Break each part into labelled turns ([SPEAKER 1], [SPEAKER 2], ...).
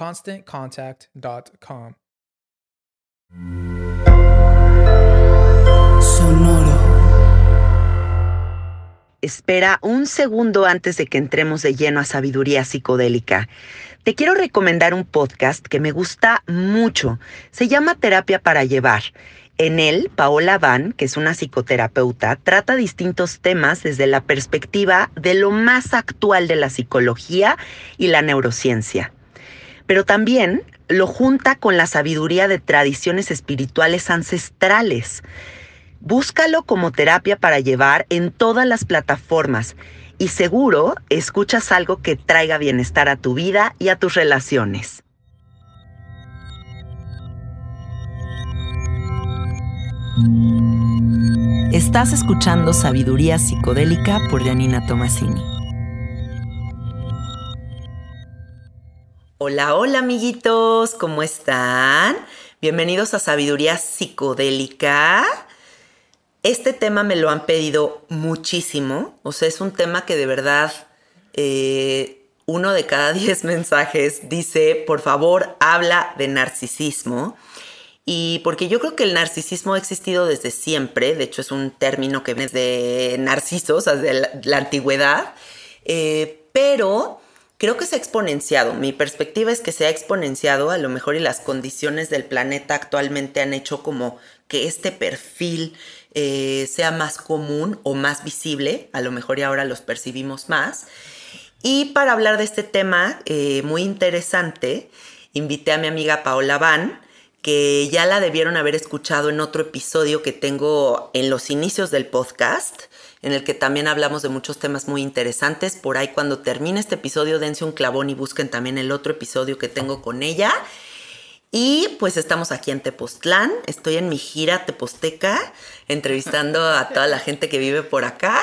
[SPEAKER 1] ConstantContact.com.
[SPEAKER 2] Sonoro. Espera un segundo antes de que entremos de lleno a sabiduría psicodélica. Te quiero recomendar un podcast que me gusta mucho. Se llama Terapia para Llevar en él, Paola Van, que es una psicoterapeuta, trata distintos temas desde la perspectiva de lo más actual de la psicología y la neurociencia. Pero también lo junta con la sabiduría de tradiciones espirituales ancestrales. Búscalo como terapia para llevar en todas las plataformas y seguro escuchas algo que traiga bienestar a tu vida y a tus relaciones. Estás escuchando Sabiduría Psicodélica por Janina Tomasini. Hola, hola amiguitos, ¿cómo están? Bienvenidos a Sabiduría Psicodélica. Este tema me lo han pedido muchísimo, o sea, es un tema que de verdad eh, uno de cada diez mensajes dice, por favor, habla de narcisismo. Y porque yo creo que el narcisismo ha existido desde siempre, de hecho es un término que viene de narcisos, o sea, de la, antigüedad, eh, pero creo que se ha exponenciado. Mi perspectiva es que se ha exponenciado, a lo mejor y las condiciones del planeta actualmente han hecho como que este perfil eh, sea más común o más visible, a lo mejor y ahora los percibimos más. Y para hablar de este tema eh, muy interesante, invité a mi amiga Paola Van, que ya la debieron haber escuchado en otro episodio que tengo en los inicios del podcast, en el que también hablamos de muchos temas muy interesantes. Por ahí cuando termine este episodio, dense un clavón y busquen también el otro episodio que tengo con ella. Y pues estamos aquí en Tepoztlán, estoy en mi gira teposteca, entrevistando a toda la gente que vive por acá.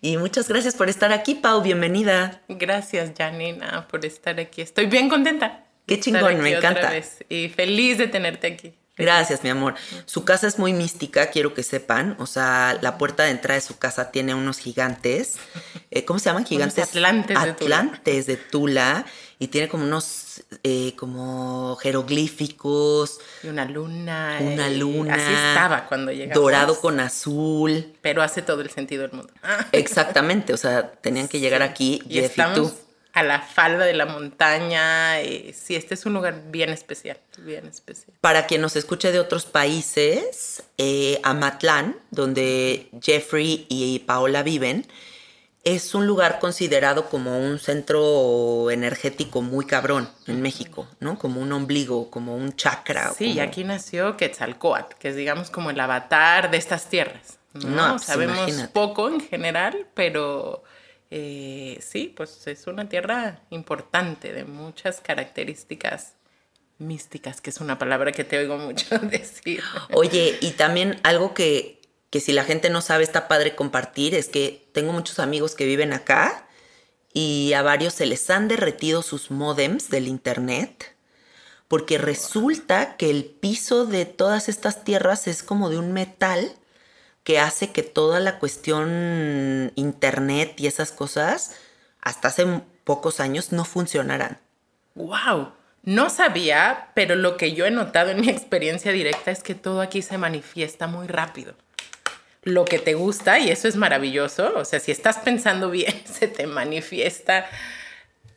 [SPEAKER 2] Y muchas gracias por estar aquí, Pau, bienvenida.
[SPEAKER 3] Gracias, Janina, por estar aquí. Estoy bien contenta.
[SPEAKER 2] Qué chingón, me encanta.
[SPEAKER 3] Y feliz de tenerte aquí.
[SPEAKER 2] Gracias, mi amor. Su casa es muy mística, quiero que sepan. O sea, la puerta de entrada de su casa tiene unos gigantes. Eh, ¿Cómo se llaman? Gigantes.
[SPEAKER 3] atlantes,
[SPEAKER 2] atlantes de Tula. Y tiene como unos, eh, como jeroglíficos.
[SPEAKER 3] Y una luna.
[SPEAKER 2] Una luna.
[SPEAKER 3] Así estaba cuando llegamos.
[SPEAKER 2] Dorado con azul.
[SPEAKER 3] Pero hace todo el sentido del mundo.
[SPEAKER 2] Exactamente. O sea, tenían que llegar aquí,
[SPEAKER 3] y Jeff y tú a la falda de la montaña. Y, sí, este es un lugar bien especial, bien especial.
[SPEAKER 2] Para quien nos escuche de otros países, eh, Amatlán, donde Jeffrey y Paola viven, es un lugar considerado como un centro energético muy cabrón en México, ¿no? Como un ombligo, como un chakra.
[SPEAKER 3] Sí, y aquí nació Quetzalcoatl, que es digamos como el avatar de estas tierras. No,
[SPEAKER 2] No, pues,
[SPEAKER 3] sabemos
[SPEAKER 2] imagínate.
[SPEAKER 3] poco en general, pero eh, sí, pues es una tierra importante de muchas características místicas, que es una palabra que te oigo mucho decir.
[SPEAKER 2] Oye, y también algo que, que si la gente no sabe está padre compartir es que tengo muchos amigos que viven acá y a varios se les han derretido sus modems del internet porque resulta que el piso de todas estas tierras es como de un metal que hace que toda la cuestión internet y esas cosas hasta hace pocos años no funcionaran.
[SPEAKER 3] ¡Wow! No sabía, pero lo que yo he notado en mi experiencia directa es que todo aquí se manifiesta muy rápido. Lo que te gusta, y eso es maravilloso, o sea, si estás pensando bien, se te manifiesta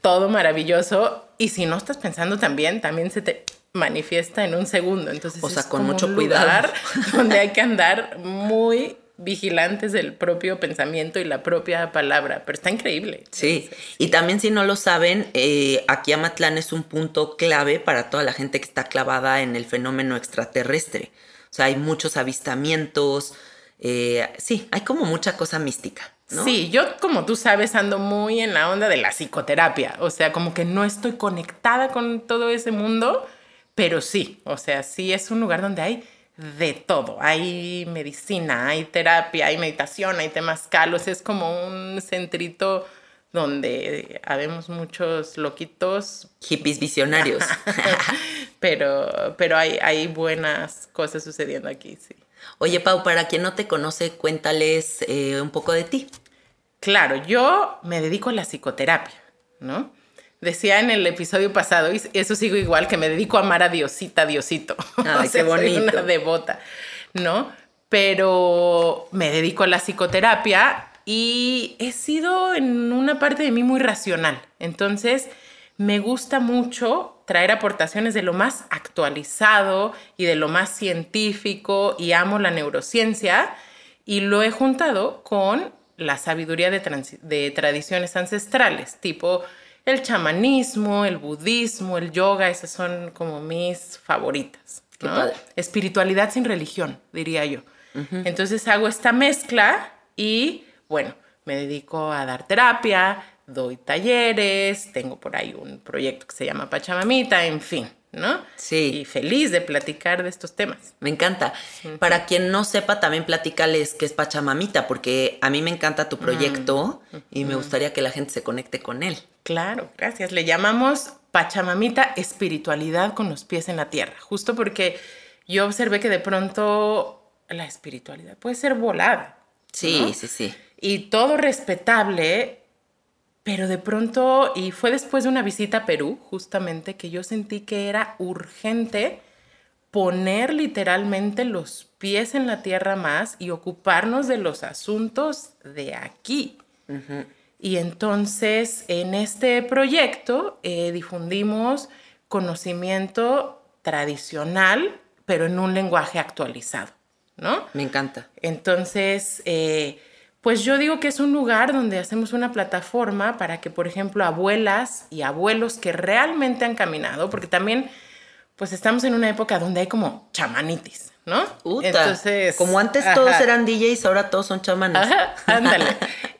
[SPEAKER 3] todo maravilloso, y si no estás pensando tan bien, también se te manifiesta en un segundo. Entonces,
[SPEAKER 2] O sea,
[SPEAKER 3] es
[SPEAKER 2] con
[SPEAKER 3] como
[SPEAKER 2] mucho
[SPEAKER 3] un
[SPEAKER 2] cuidado.
[SPEAKER 3] donde hay que andar muy vigilantes del propio pensamiento y la propia palabra, pero está increíble.
[SPEAKER 2] Sí, y también si no lo saben, eh, aquí Amatlán es un punto clave para toda la gente que está clavada en el fenómeno extraterrestre. O sea, hay muchos avistamientos, eh, sí, hay como mucha cosa mística, ¿no?
[SPEAKER 3] Sí, yo como tú sabes ando muy en la onda de la psicoterapia, o sea, como que no estoy conectada con todo ese mundo, pero sí, o sea, sí es un lugar donde hay de todo, hay medicina, hay terapia, hay meditación, hay temazcal, o sea, es como un centrito donde habemos muchos loquitos,
[SPEAKER 2] Hippies visionarios.
[SPEAKER 3] pero, pero hay, hay buenas cosas sucediendo aquí, sí.
[SPEAKER 2] Oye, Pau, para quien no te conoce, cuéntales eh, un poco de ti.
[SPEAKER 3] Claro, yo me dedico a la psicoterapia, ¿no? Decía en el episodio pasado, y eso sigo igual, que me dedico a amar a Diosita, Diosito.
[SPEAKER 2] Ay, qué
[SPEAKER 3] soy
[SPEAKER 2] bonito.
[SPEAKER 3] una devota, ¿no? Pero me dedico a la psicoterapia y he sido en una parte de mí muy racional. Entonces, me gusta mucho traer aportaciones de lo más actualizado y de lo más científico y amo la neurociencia y lo he juntado con la sabiduría de tradiciones ancestrales, tipo el chamanismo, el budismo, el yoga, esas son como mis favoritas. Espiritualidad sin religión, diría yo. Entonces hago esta mezcla y bueno, me dedico a dar terapia, doy talleres, tengo por ahí un proyecto que se llama Pachamamita, en fin, ¿no?
[SPEAKER 2] Sí.
[SPEAKER 3] Y feliz de platicar de estos temas.
[SPEAKER 2] Me encanta. Para quien no sepa, también platícales qué es Pachamamita, porque a mí me encanta tu proyecto y me gustaría que la gente se conecte con él.
[SPEAKER 3] Claro, gracias. Le llamamos Pachamamita espiritualidad con los pies en la tierra, justo porque yo observé que de pronto la espiritualidad puede ser volada.
[SPEAKER 2] Sí,
[SPEAKER 3] ¿no?
[SPEAKER 2] sí, sí.
[SPEAKER 3] Y todo respetable, pero de pronto, y fue después de una visita a Perú, justamente, que yo sentí que era urgente poner literalmente los pies en la tierra más y ocuparnos de los asuntos de aquí. Y entonces en este proyecto eh, difundimos conocimiento tradicional, pero en un lenguaje actualizado, ¿no?
[SPEAKER 2] Me encanta.
[SPEAKER 3] Entonces, eh, pues yo digo que es un lugar donde hacemos una plataforma para que, por ejemplo, abuelas y abuelos que realmente han caminado, porque también, pues estamos en una época donde hay como chamanitis, ¿no?
[SPEAKER 2] Puta. como antes todos eran DJs, ahora todos son chamanes.
[SPEAKER 3] Ajá, ándale.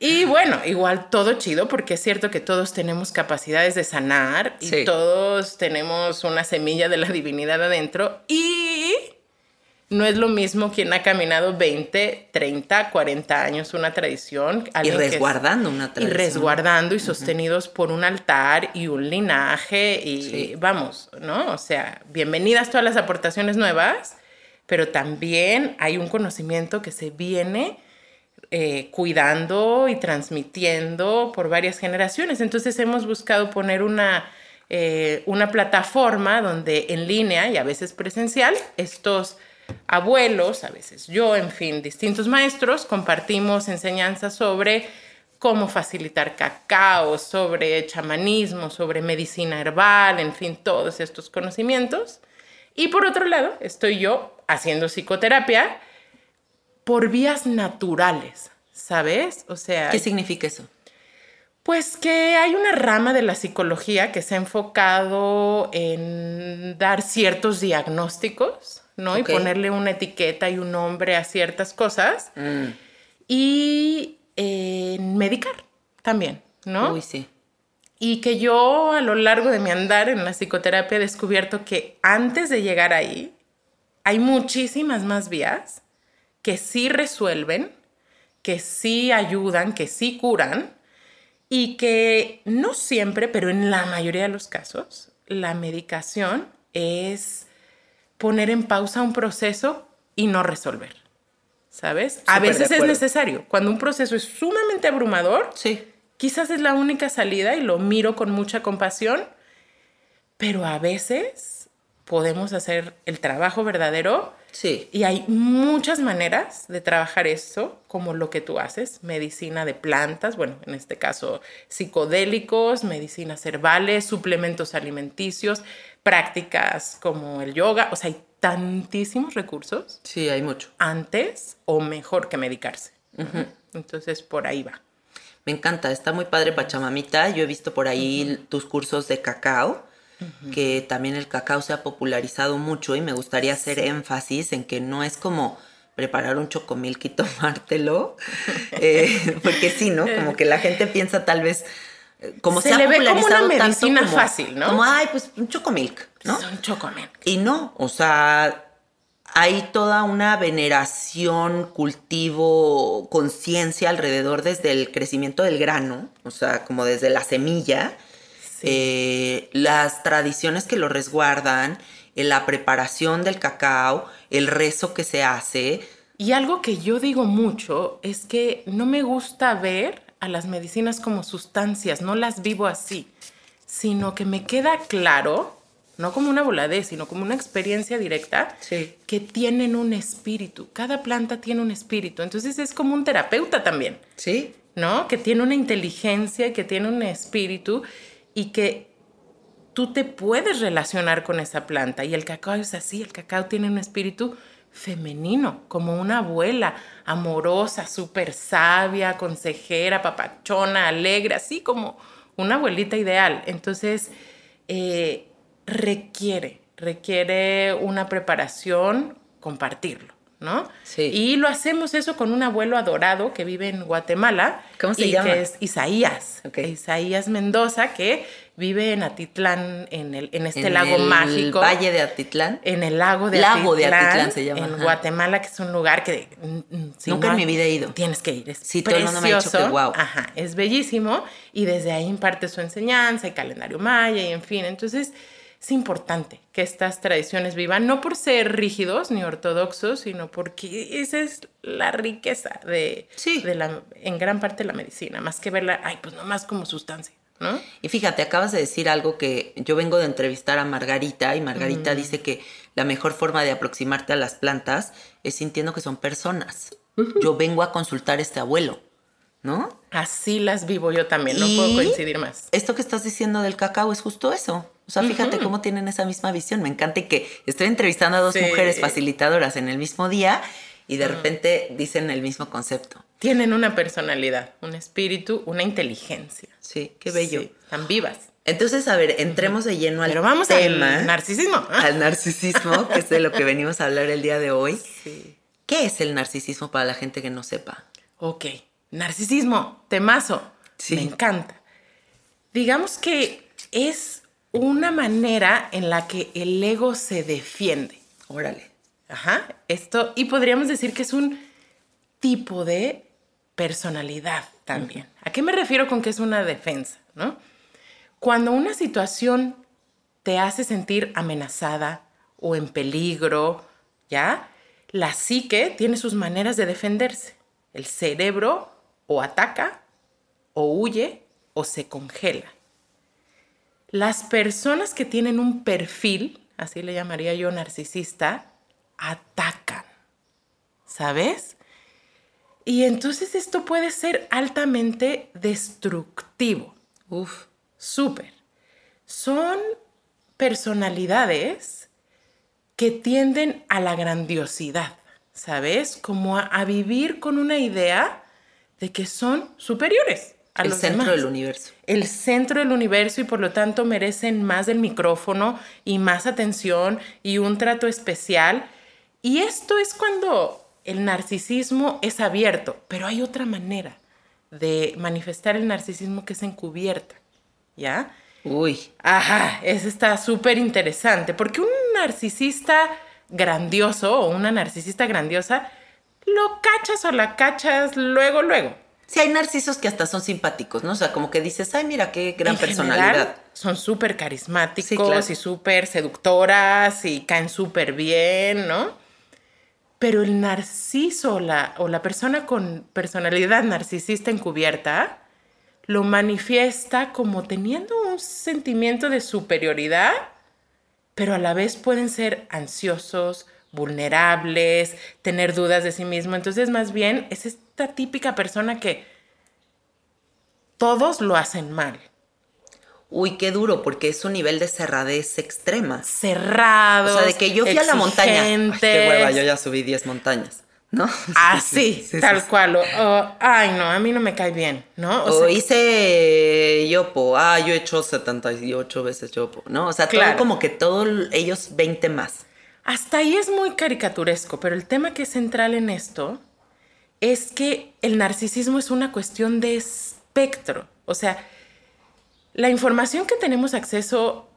[SPEAKER 3] Y bueno, igual todo chido, porque es cierto que todos tenemos capacidades de sanar y
[SPEAKER 2] Sí.
[SPEAKER 3] todos tenemos una semilla de la divinidad adentro y no es lo mismo quien ha caminado 20, 30, 40 años una tradición.
[SPEAKER 2] Y
[SPEAKER 3] es-
[SPEAKER 2] resguardando una
[SPEAKER 3] Y
[SPEAKER 2] tradición.
[SPEAKER 3] resguardando y sostenidos por un altar y un linaje y
[SPEAKER 2] Sí.
[SPEAKER 3] vamos, ¿no? O sea, bienvenidas todas las aportaciones nuevas, pero también hay un conocimiento que se viene eh, cuidando y transmitiendo por varias generaciones. Entonces hemos buscado poner una, eh, una plataforma donde en línea y a veces presencial, estos abuelos, a veces yo, en fin, distintos maestros, compartimos enseñanzas sobre cómo facilitar cacao, sobre chamanismo, sobre medicina herbal, en fin, todos estos conocimientos. Y por otro lado, estoy yo haciendo psicoterapia por vías naturales, ¿sabes? O sea,
[SPEAKER 2] ¿Qué significa eso?
[SPEAKER 3] Pues que hay una rama de la psicología que se ha enfocado en dar ciertos diagnósticos, ¿no? Y ponerle una etiqueta y un nombre a ciertas cosas.
[SPEAKER 2] Mm.
[SPEAKER 3] Y en medicar también, ¿no?
[SPEAKER 2] Uy, sí.
[SPEAKER 3] Y que yo a lo largo de mi andar en la psicoterapia he descubierto que antes de llegar ahí hay muchísimas más vías que sí resuelven, que sí ayudan, que sí curan y que no siempre, pero en la mayoría de los casos, la medicación es poner en pausa un proceso y no resolver. ¿Sabes? a
[SPEAKER 2] Súper
[SPEAKER 3] veces es necesario. Cuando un proceso es sumamente abrumador,
[SPEAKER 2] Sí.
[SPEAKER 3] Quizás es la única salida y lo miro con mucha compasión, pero a veces podemos hacer el trabajo verdadero
[SPEAKER 2] Sí.
[SPEAKER 3] y hay muchas maneras de trabajar esto, como lo que tú haces, medicina de plantas, bueno, en este caso psicodélicos, medicinas herbales, suplementos alimenticios, prácticas como el yoga, o sea, hay tantísimos recursos
[SPEAKER 2] Sí, hay mucho.
[SPEAKER 3] antes o mejor que medicarse. Entonces, por ahí va.
[SPEAKER 2] Me encanta, está muy padre Pachamamita. Yo he visto por ahí tus cursos de cacao, que también el cacao se ha popularizado mucho y me gustaría hacer énfasis en que no es como preparar un chocomilk y tomártelo, eh, porque sí, ¿no? Como que la gente piensa tal vez, eh, como se,
[SPEAKER 3] Se
[SPEAKER 2] ha
[SPEAKER 3] le ve como una
[SPEAKER 2] tanto
[SPEAKER 3] medicina
[SPEAKER 2] como-
[SPEAKER 3] fácil, ¿no?
[SPEAKER 2] Como, ay, pues un chocomilk, ¿no?
[SPEAKER 3] Son chocomilk.
[SPEAKER 2] Y no, o sea, hay toda una veneración, cultivo, conciencia alrededor desde el crecimiento del grano, o sea, como desde la semilla, eh, las tradiciones que lo resguardan, eh, la preparación del cacao, el rezo que se hace.
[SPEAKER 3] Y algo que yo digo mucho es que no me gusta ver a las medicinas como sustancias, no las vivo así, sino que me queda claro, no como una voladez, sino como una experiencia directa,
[SPEAKER 2] Sí.
[SPEAKER 3] que tienen un espíritu. Cada planta tiene un espíritu, entonces es como un terapeuta también.
[SPEAKER 2] ¿Sí?
[SPEAKER 3] ¿no? Que tiene una inteligencia, que tiene un espíritu y que tú te puedes relacionar con esa planta. Y el cacao es así, el cacao tiene un espíritu femenino, como una abuela, amorosa, súper sabia, consejera, papachona, alegre, así como una abuelita ideal. Entonces, eh, requiere, requiere una preparación, compartirlo, ¿no?
[SPEAKER 2] Sí.
[SPEAKER 3] Y lo hacemos eso con un abuelo adorado que vive en Guatemala.
[SPEAKER 2] ¿Cómo se
[SPEAKER 3] y
[SPEAKER 2] llama?
[SPEAKER 3] Que es Isaías.
[SPEAKER 2] Ok.
[SPEAKER 3] Isaías Mendoza, que vive en Atitlán, en, el, en este
[SPEAKER 2] En
[SPEAKER 3] lago
[SPEAKER 2] el
[SPEAKER 3] mágico.
[SPEAKER 2] Valle de Atitlán.
[SPEAKER 3] En el lago de
[SPEAKER 2] Lago de
[SPEAKER 3] Atitlán.
[SPEAKER 2] Atitlán se llama,
[SPEAKER 3] En
[SPEAKER 2] ajá.
[SPEAKER 3] Guatemala, que es un lugar que... mm, mm, si
[SPEAKER 2] Nunca
[SPEAKER 3] no
[SPEAKER 2] en mi vida he ido.
[SPEAKER 3] Tienes que ir. Es
[SPEAKER 2] Sí, todo el mundo me ha dicho que
[SPEAKER 3] precioso.
[SPEAKER 2] guau.
[SPEAKER 3] Ajá, es bellísimo. Y desde ahí imparte su enseñanza y calendario maya y en fin. Entonces, es importante que estas tradiciones vivan, no por ser rígidos ni ortodoxos, sino porque esa es la riqueza de,
[SPEAKER 2] Sí.
[SPEAKER 3] de la, en gran parte de la medicina, más que verla, ay, pues nomás como sustancia, ¿no?
[SPEAKER 2] Y fíjate, acabas de decir algo que yo vengo de entrevistar a Margarita y Margarita dice que la mejor forma de aproximarte a las plantas es sintiendo que son personas. Yo vengo a consultar a este abuelo, ¿no?
[SPEAKER 3] Así las vivo yo también, no
[SPEAKER 2] Y
[SPEAKER 3] puedo coincidir más.
[SPEAKER 2] Esto que estás diciendo del cacao es justo eso. O sea, fíjate cómo tienen esa misma visión. Me encanta que estoy entrevistando a dos
[SPEAKER 3] Sí.
[SPEAKER 2] mujeres facilitadoras en el mismo día y de repente dicen el mismo concepto.
[SPEAKER 3] Tienen una personalidad, un espíritu, una inteligencia.
[SPEAKER 2] Sí, qué bello.
[SPEAKER 3] Sí, están vivas.
[SPEAKER 2] Entonces, a ver, entremos de lleno al
[SPEAKER 3] Pero vamos
[SPEAKER 2] tema.
[SPEAKER 3] al narcisismo.
[SPEAKER 2] al narcisismo, que es de lo que venimos a hablar el día de hoy.
[SPEAKER 3] Sí.
[SPEAKER 2] ¿Qué es el narcisismo para la gente que no sepa?
[SPEAKER 3] Ok, narcisismo, temazo.
[SPEAKER 2] Sí.
[SPEAKER 3] Me encanta. Digamos que es una manera en la que el ego se defiende.
[SPEAKER 2] Órale.
[SPEAKER 3] Ajá, esto, y podríamos decir que es un tipo de personalidad también. ¿A qué me refiero con que es una defensa? ¿no? Cuando una situación te hace sentir amenazada o en peligro, ¿ya? La psique tiene sus maneras de defenderse. El cerebro o ataca, o huye, o se congela. Las personas que tienen un perfil, así le llamaría yo narcisista, atacan. ¿Sabes? Y entonces esto puede ser altamente destructivo.
[SPEAKER 2] Uf.
[SPEAKER 3] Súper. Son personalidades que tienden a la grandiosidad, ¿sabes? Como a, a vivir con una idea de que son superiores, a
[SPEAKER 2] el
[SPEAKER 3] los
[SPEAKER 2] centro
[SPEAKER 3] demás.
[SPEAKER 2] del universo.
[SPEAKER 3] El centro del universo y por lo tanto merecen más del micrófono y más atención y un trato especial. Y esto es cuando el narcisismo es abierto, pero hay otra manera de manifestar el narcisismo que es encubierta, ¿ya?
[SPEAKER 2] Uy,
[SPEAKER 3] Ajá, eso está súper interesante, porque un narcisista grandioso o una narcisista grandiosa, lo cachas o la cachas luego, luego.
[SPEAKER 2] sí hay narcisos que hasta son simpáticos, ¿no? O sea, como que dices, ay, mira qué gran
[SPEAKER 3] En
[SPEAKER 2] personalidad.
[SPEAKER 3] general, son súper carismáticos
[SPEAKER 2] Sí, claro.
[SPEAKER 3] y súper seductoras y caen súper bien, ¿no? Pero el narciso o la, o la persona con personalidad narcisista encubierta lo manifiesta como teniendo un sentimiento de superioridad, pero a la vez pueden ser ansiosos, vulnerables, tener dudas de sí mismo. Entonces, más bien, es esta típica persona que todos lo hacen mal.
[SPEAKER 2] Uy, qué duro, porque es un nivel de cerradez extrema.
[SPEAKER 3] cerrados.
[SPEAKER 2] O sea, de que yo fui a la montaña. Ay, qué hueva, yo ya subí 10 montañas, ¿no?
[SPEAKER 3] Así,
[SPEAKER 2] Sí, sí,
[SPEAKER 3] tal
[SPEAKER 2] sí.
[SPEAKER 3] cual. o- o, ay, no, a mí no me cae bien, ¿no?
[SPEAKER 2] O,
[SPEAKER 3] sea,
[SPEAKER 2] hice yopo, ah, yo he hecho 78 veces yopo, ¿no? O sea, todo
[SPEAKER 3] Claro.
[SPEAKER 2] como que todos ellos 20 más.
[SPEAKER 3] Hasta ahí es muy caricaturesco, pero el tema que es central en esto es que el narcisismo es una cuestión de espectro. O sea, la información que tenemos acceso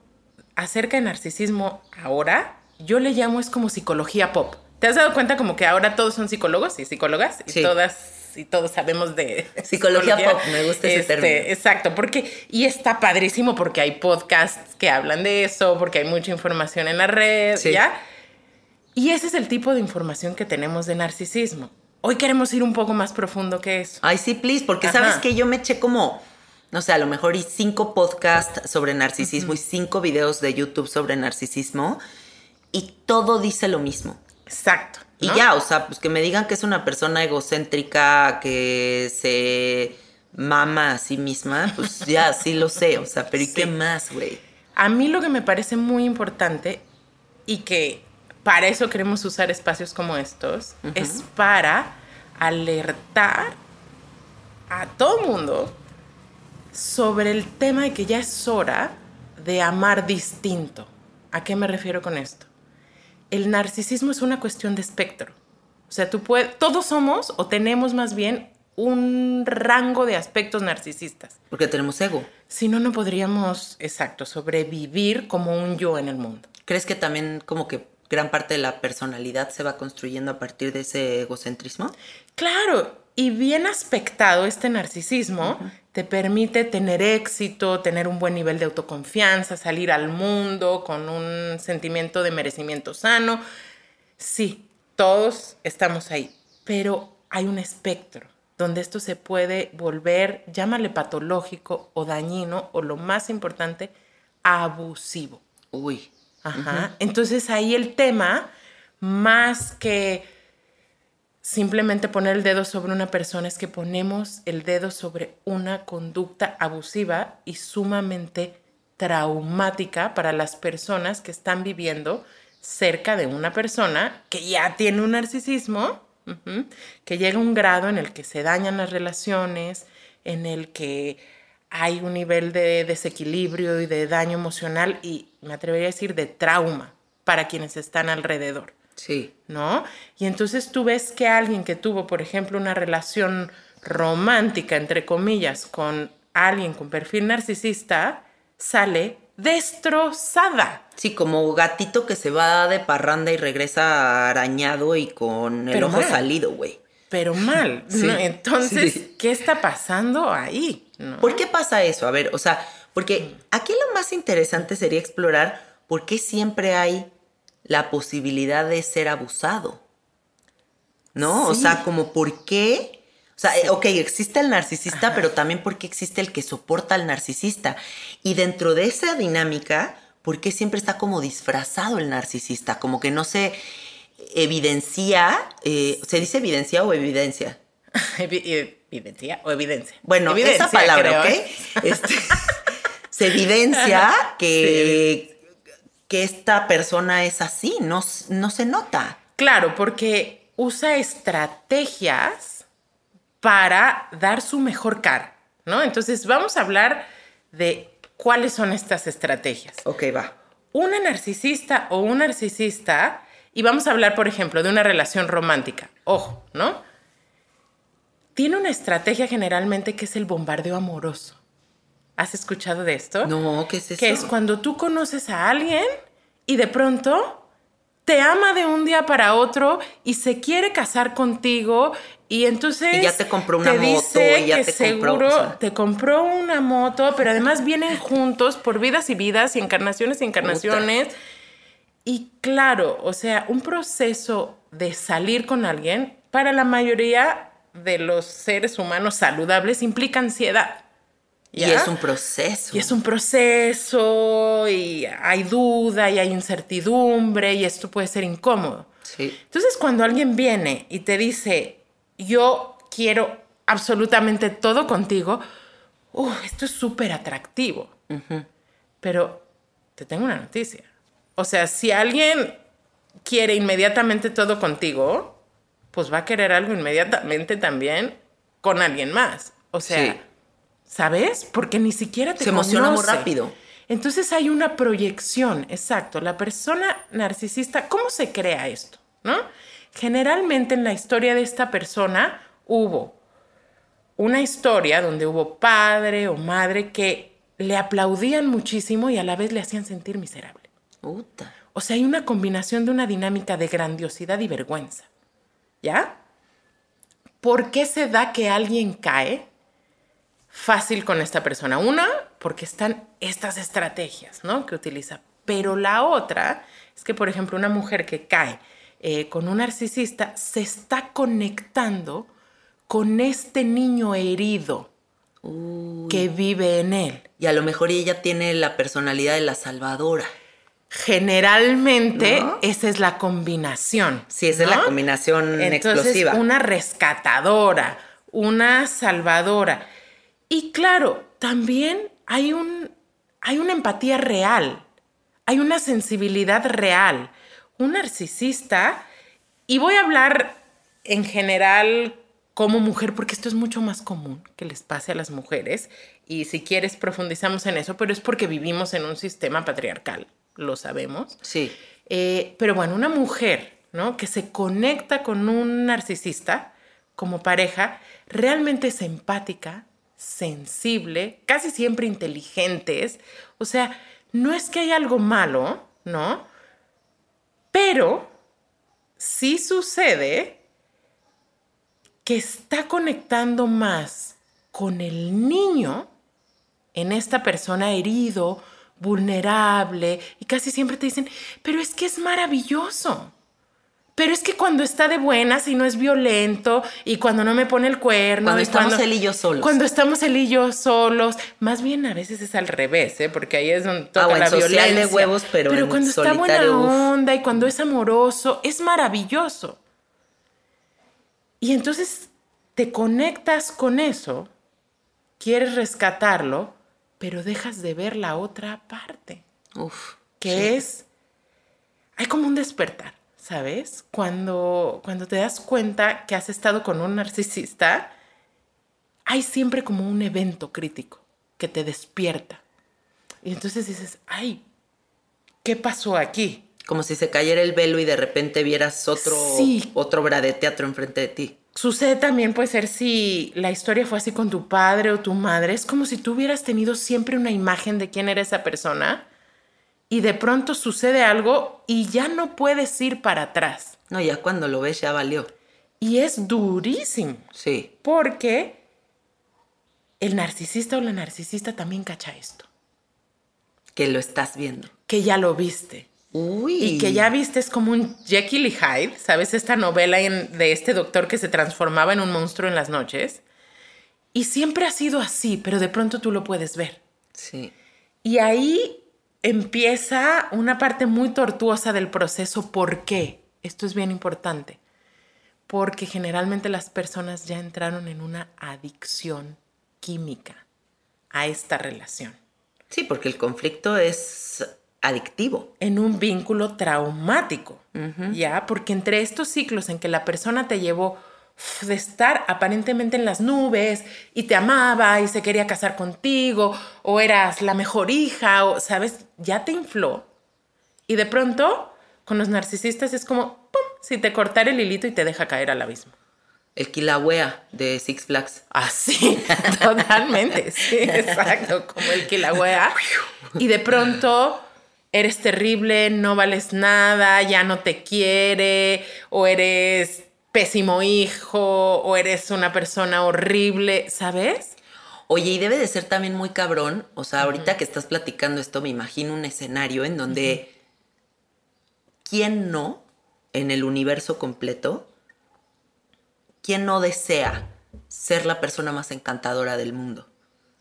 [SPEAKER 3] acerca de narcisismo ahora, yo le llamo es como psicología pop. ¿Te has dado cuenta como que ahora todos son psicólogos y psicólogas? Y todas y todos sabemos de
[SPEAKER 2] Psicología pop, me gusta ese
[SPEAKER 3] Este,
[SPEAKER 2] término.
[SPEAKER 3] Exacto, porque y está padrísimo porque hay podcasts que hablan de eso, porque hay mucha información en la red,
[SPEAKER 2] Sí.
[SPEAKER 3] ¿ya? Y ese es el tipo de información que tenemos de narcisismo. Hoy queremos ir un poco más profundo que eso.
[SPEAKER 2] Ay, sí, please, porque
[SPEAKER 3] Ajá.
[SPEAKER 2] sabes que yo me eché como, no sé, a lo mejor y cinco podcasts sobre narcisismo y cinco videos de YouTube sobre narcisismo y todo dice lo mismo.
[SPEAKER 3] Exacto.
[SPEAKER 2] Y ya, o sea, pues que me digan que es una persona egocéntrica que se mama a sí misma, pues ya, sí lo sé, o sea, pero ¿y
[SPEAKER 3] Sí.
[SPEAKER 2] qué más, güey?
[SPEAKER 3] A mí lo que me parece muy importante y que para eso queremos usar espacios como estos es para alertar a todo mundo sobre el tema de que ya es hora de amar distinto. ¿A qué me refiero con esto? El narcisismo es una cuestión de espectro. O sea, tú puedes, todos somos o tenemos más bien un rango de aspectos narcisistas.
[SPEAKER 2] Porque tenemos ego.
[SPEAKER 3] Si no, no podríamos, exacto, sobrevivir como un yo en el mundo.
[SPEAKER 2] ¿Crees que también como que gran parte de la personalidad se va construyendo a partir de ese egocentrismo?
[SPEAKER 3] Claro, y bien aspectado este narcisismo te permite tener éxito, tener un buen nivel de autoconfianza, salir al mundo con un sentimiento de merecimiento sano. Sí, todos estamos ahí, pero hay un espectro donde esto se puede volver, llámale patológico o dañino o lo más importante, abusivo.
[SPEAKER 2] Uy,
[SPEAKER 3] Ajá. Entonces ahí el tema, más que simplemente poner el dedo sobre una persona, es que ponemos el dedo sobre una conducta abusiva y sumamente traumática para las personas que están viviendo cerca de una persona que ya tiene un narcisismo, que llega a un grado en el que se dañan las relaciones, en el que hay un nivel de desequilibrio y de daño emocional y me atrevería a decir de trauma para quienes están alrededor,
[SPEAKER 2] sí.
[SPEAKER 3] ¿no? Y entonces tú ves que alguien que tuvo, por ejemplo, una relación romántica, entre comillas, con alguien con perfil narcisista, sale destrozada.
[SPEAKER 2] Sí, como gatito que se va de parranda y regresa arañado y con el
[SPEAKER 3] Pero
[SPEAKER 2] ojo
[SPEAKER 3] mal.
[SPEAKER 2] salido, güey.
[SPEAKER 3] Pero mal.
[SPEAKER 2] Sí,
[SPEAKER 3] ¿no? Entonces,
[SPEAKER 2] sí.
[SPEAKER 3] ¿qué está pasando ahí? ¿No?
[SPEAKER 2] ¿Por qué pasa eso? A ver, o sea, porque aquí lo más interesante sería explorar por qué siempre hay la posibilidad de ser abusado. ¿No? O sea, como por qué. O sea, ok, existe el narcisista, pero también por qué existe el que soporta al narcisista. Y dentro de esa dinámica, ¿por qué siempre está como disfrazado el narcisista? Como que no se evidencia. eh, ¿Se dice evidencia o evidencia?
[SPEAKER 3] Evi- ¿Evidencia o evidencia?
[SPEAKER 2] Bueno,
[SPEAKER 3] Evidencia,
[SPEAKER 2] esa palabra,
[SPEAKER 3] creo,
[SPEAKER 2] ¿ok?
[SPEAKER 3] ¿eh?
[SPEAKER 2] Este, se evidencia que, que esta persona es así, no, no se nota.
[SPEAKER 3] Claro, porque usa estrategias para dar su mejor cara. ¿no? Entonces vamos a hablar de cuáles son estas estrategias.
[SPEAKER 2] Ok, va.
[SPEAKER 3] Una narcisista o un narcisista, y vamos a hablar, por ejemplo, de una relación romántica. Ojo, ¿no? Tiene una estrategia generalmente que es el bombardeo amoroso. ¿Has escuchado de esto?
[SPEAKER 2] No, ¿qué es eso?
[SPEAKER 3] Que es cuando tú conoces a alguien y de pronto te ama de un día para otro y se quiere casar contigo y entonces
[SPEAKER 2] Y ya te compró una moto,
[SPEAKER 3] dice
[SPEAKER 2] y ya
[SPEAKER 3] que
[SPEAKER 2] te compró, o sea.
[SPEAKER 3] te compró una moto, pero además vienen juntos por vidas y vidas y encarnaciones y encarnaciones. Y claro, o sea, un proceso de salir con alguien para la mayoría de los seres humanos saludables implica ansiedad.
[SPEAKER 2] Y es un proceso.
[SPEAKER 3] Y es un proceso, y hay duda, y hay incertidumbre, y esto puede ser incómodo.
[SPEAKER 2] Sí.
[SPEAKER 3] Entonces, cuando alguien viene y te dice, yo quiero absolutamente todo contigo, uh, esto es súper atractivo. Pero te tengo una noticia. O sea, si alguien quiere inmediatamente todo contigo, pues va a querer algo inmediatamente también con alguien más. O sea,
[SPEAKER 2] Sí.
[SPEAKER 3] ¿sabes? Porque ni siquiera te
[SPEAKER 2] Se emociona muy rápido.
[SPEAKER 3] Entonces hay una proyección, exacto. La persona narcisista, ¿cómo se crea esto? ¿No? Generalmente en la historia de esta persona hubo una historia donde hubo padre o madre que le aplaudían muchísimo y a la vez le hacían sentir miserable.
[SPEAKER 2] Puta.
[SPEAKER 3] O sea, hay una combinación de una dinámica de grandiosidad y vergüenza. ¿Ya? ¿Por qué se da que alguien cae fácil con esta persona? Una, porque están estas estrategias, ¿no? Que utiliza. Pero la otra es que, por ejemplo, una mujer que cae eh, con un narcisista se está conectando con este niño herido que vive en él.
[SPEAKER 2] Y a lo mejor ella tiene la personalidad de la salvadora.
[SPEAKER 3] Generalmente
[SPEAKER 2] ¿No?
[SPEAKER 3] esa es la combinación.
[SPEAKER 2] Sí, esa es la combinación
[SPEAKER 3] Entonces,
[SPEAKER 2] explosiva.
[SPEAKER 3] una rescatadora, una salvadora. Y claro, también hay, un, hay una empatía real, hay una sensibilidad real. Un narcisista, y voy a hablar en general como mujer, porque esto es mucho más común que les pase a las mujeres, y si quieres profundizamos en eso, pero es porque vivimos en un sistema patriarcal, lo sabemos.
[SPEAKER 2] Sí.
[SPEAKER 3] Eh, pero bueno, una mujer, ¿no? Que se conecta con un narcisista como pareja, realmente es empática, sensible, casi siempre inteligentes. O sea, no es que haya algo malo, ¿no? Pero sí sucede que está conectando más con el niño en esta persona herido, vulnerable, y casi siempre te dicen, pero es que es maravilloso. Pero es que cuando está de buenas y no es violento, y cuando no me pone el cuerno.
[SPEAKER 2] Cuando
[SPEAKER 3] y
[SPEAKER 2] estamos él y yo solos.
[SPEAKER 3] Cuando estamos él y yo solos. Más bien a veces es al revés, ¿eh? porque ahí es donde toca
[SPEAKER 2] Ah, bueno,
[SPEAKER 3] la
[SPEAKER 2] social de
[SPEAKER 3] violencia.
[SPEAKER 2] huevos, pero en
[SPEAKER 3] cuando está buena
[SPEAKER 2] uf.
[SPEAKER 3] onda y cuando es amoroso, es maravilloso. Y entonces te conectas con eso, quieres rescatarlo, pero dejas de ver la otra parte,
[SPEAKER 2] Uf.
[SPEAKER 3] que es, hay como un despertar, ¿sabes? Cuando, cuando te das cuenta que has estado con un narcisista, hay siempre como un evento crítico que te despierta. Y entonces dices, ay, ¿qué pasó aquí?
[SPEAKER 2] Como si se cayera el velo y de repente vieras otro,
[SPEAKER 3] Sí.
[SPEAKER 2] otra obra de teatro enfrente de ti.
[SPEAKER 3] Sucede también puede ser si la historia fue así con tu padre o tu madre. Es como si tú hubieras tenido siempre una imagen de quién era esa persona y de pronto sucede algo y ya no puedes ir para atrás.
[SPEAKER 2] No, ya cuando lo ves ya valió.
[SPEAKER 3] Y es durísimo
[SPEAKER 2] Sí.
[SPEAKER 3] porque el narcisista o la narcisista también cacha esto,
[SPEAKER 2] Que lo estás viendo.
[SPEAKER 3] que ya lo viste.
[SPEAKER 2] Uy.
[SPEAKER 3] Y que ya viste es como un Jekyll y Hyde, ¿sabes? Esta novela en- de este doctor que se transformaba en un monstruo en las noches. Y siempre ha sido así, pero de pronto tú lo puedes ver.
[SPEAKER 2] Sí.
[SPEAKER 3] Y ahí empieza una parte muy tortuosa del proceso. ¿Por qué? Esto es bien importante. Porque generalmente las personas ya entraron en una adicción química a esta relación.
[SPEAKER 2] Sí, porque el conflicto es adictivo.
[SPEAKER 3] en un vínculo traumático, ¿ya? Porque entre estos ciclos en que la persona te llevó de estar aparentemente en las nubes y te amaba y se quería casar contigo o eras la mejor hija o, ¿sabes? Ya te infló. Y de pronto, con los narcisistas es como, ¡pum!, si te cortara el hilito y te deja caer al abismo.
[SPEAKER 2] El Kilauea de Six Flags.
[SPEAKER 3] Así, totalmente, sí, exacto, como el Kilauea. Y de pronto eres terrible, no vales nada, ya no te quiere, o eres pésimo hijo, o eres una persona horrible, ¿sabes?
[SPEAKER 2] Oye, y debe de ser también muy cabrón. O sea, ahorita que estás platicando esto, me imagino un escenario en donde. ¿Quién no en el universo completo? ¿Quién no desea ser la persona más encantadora del mundo?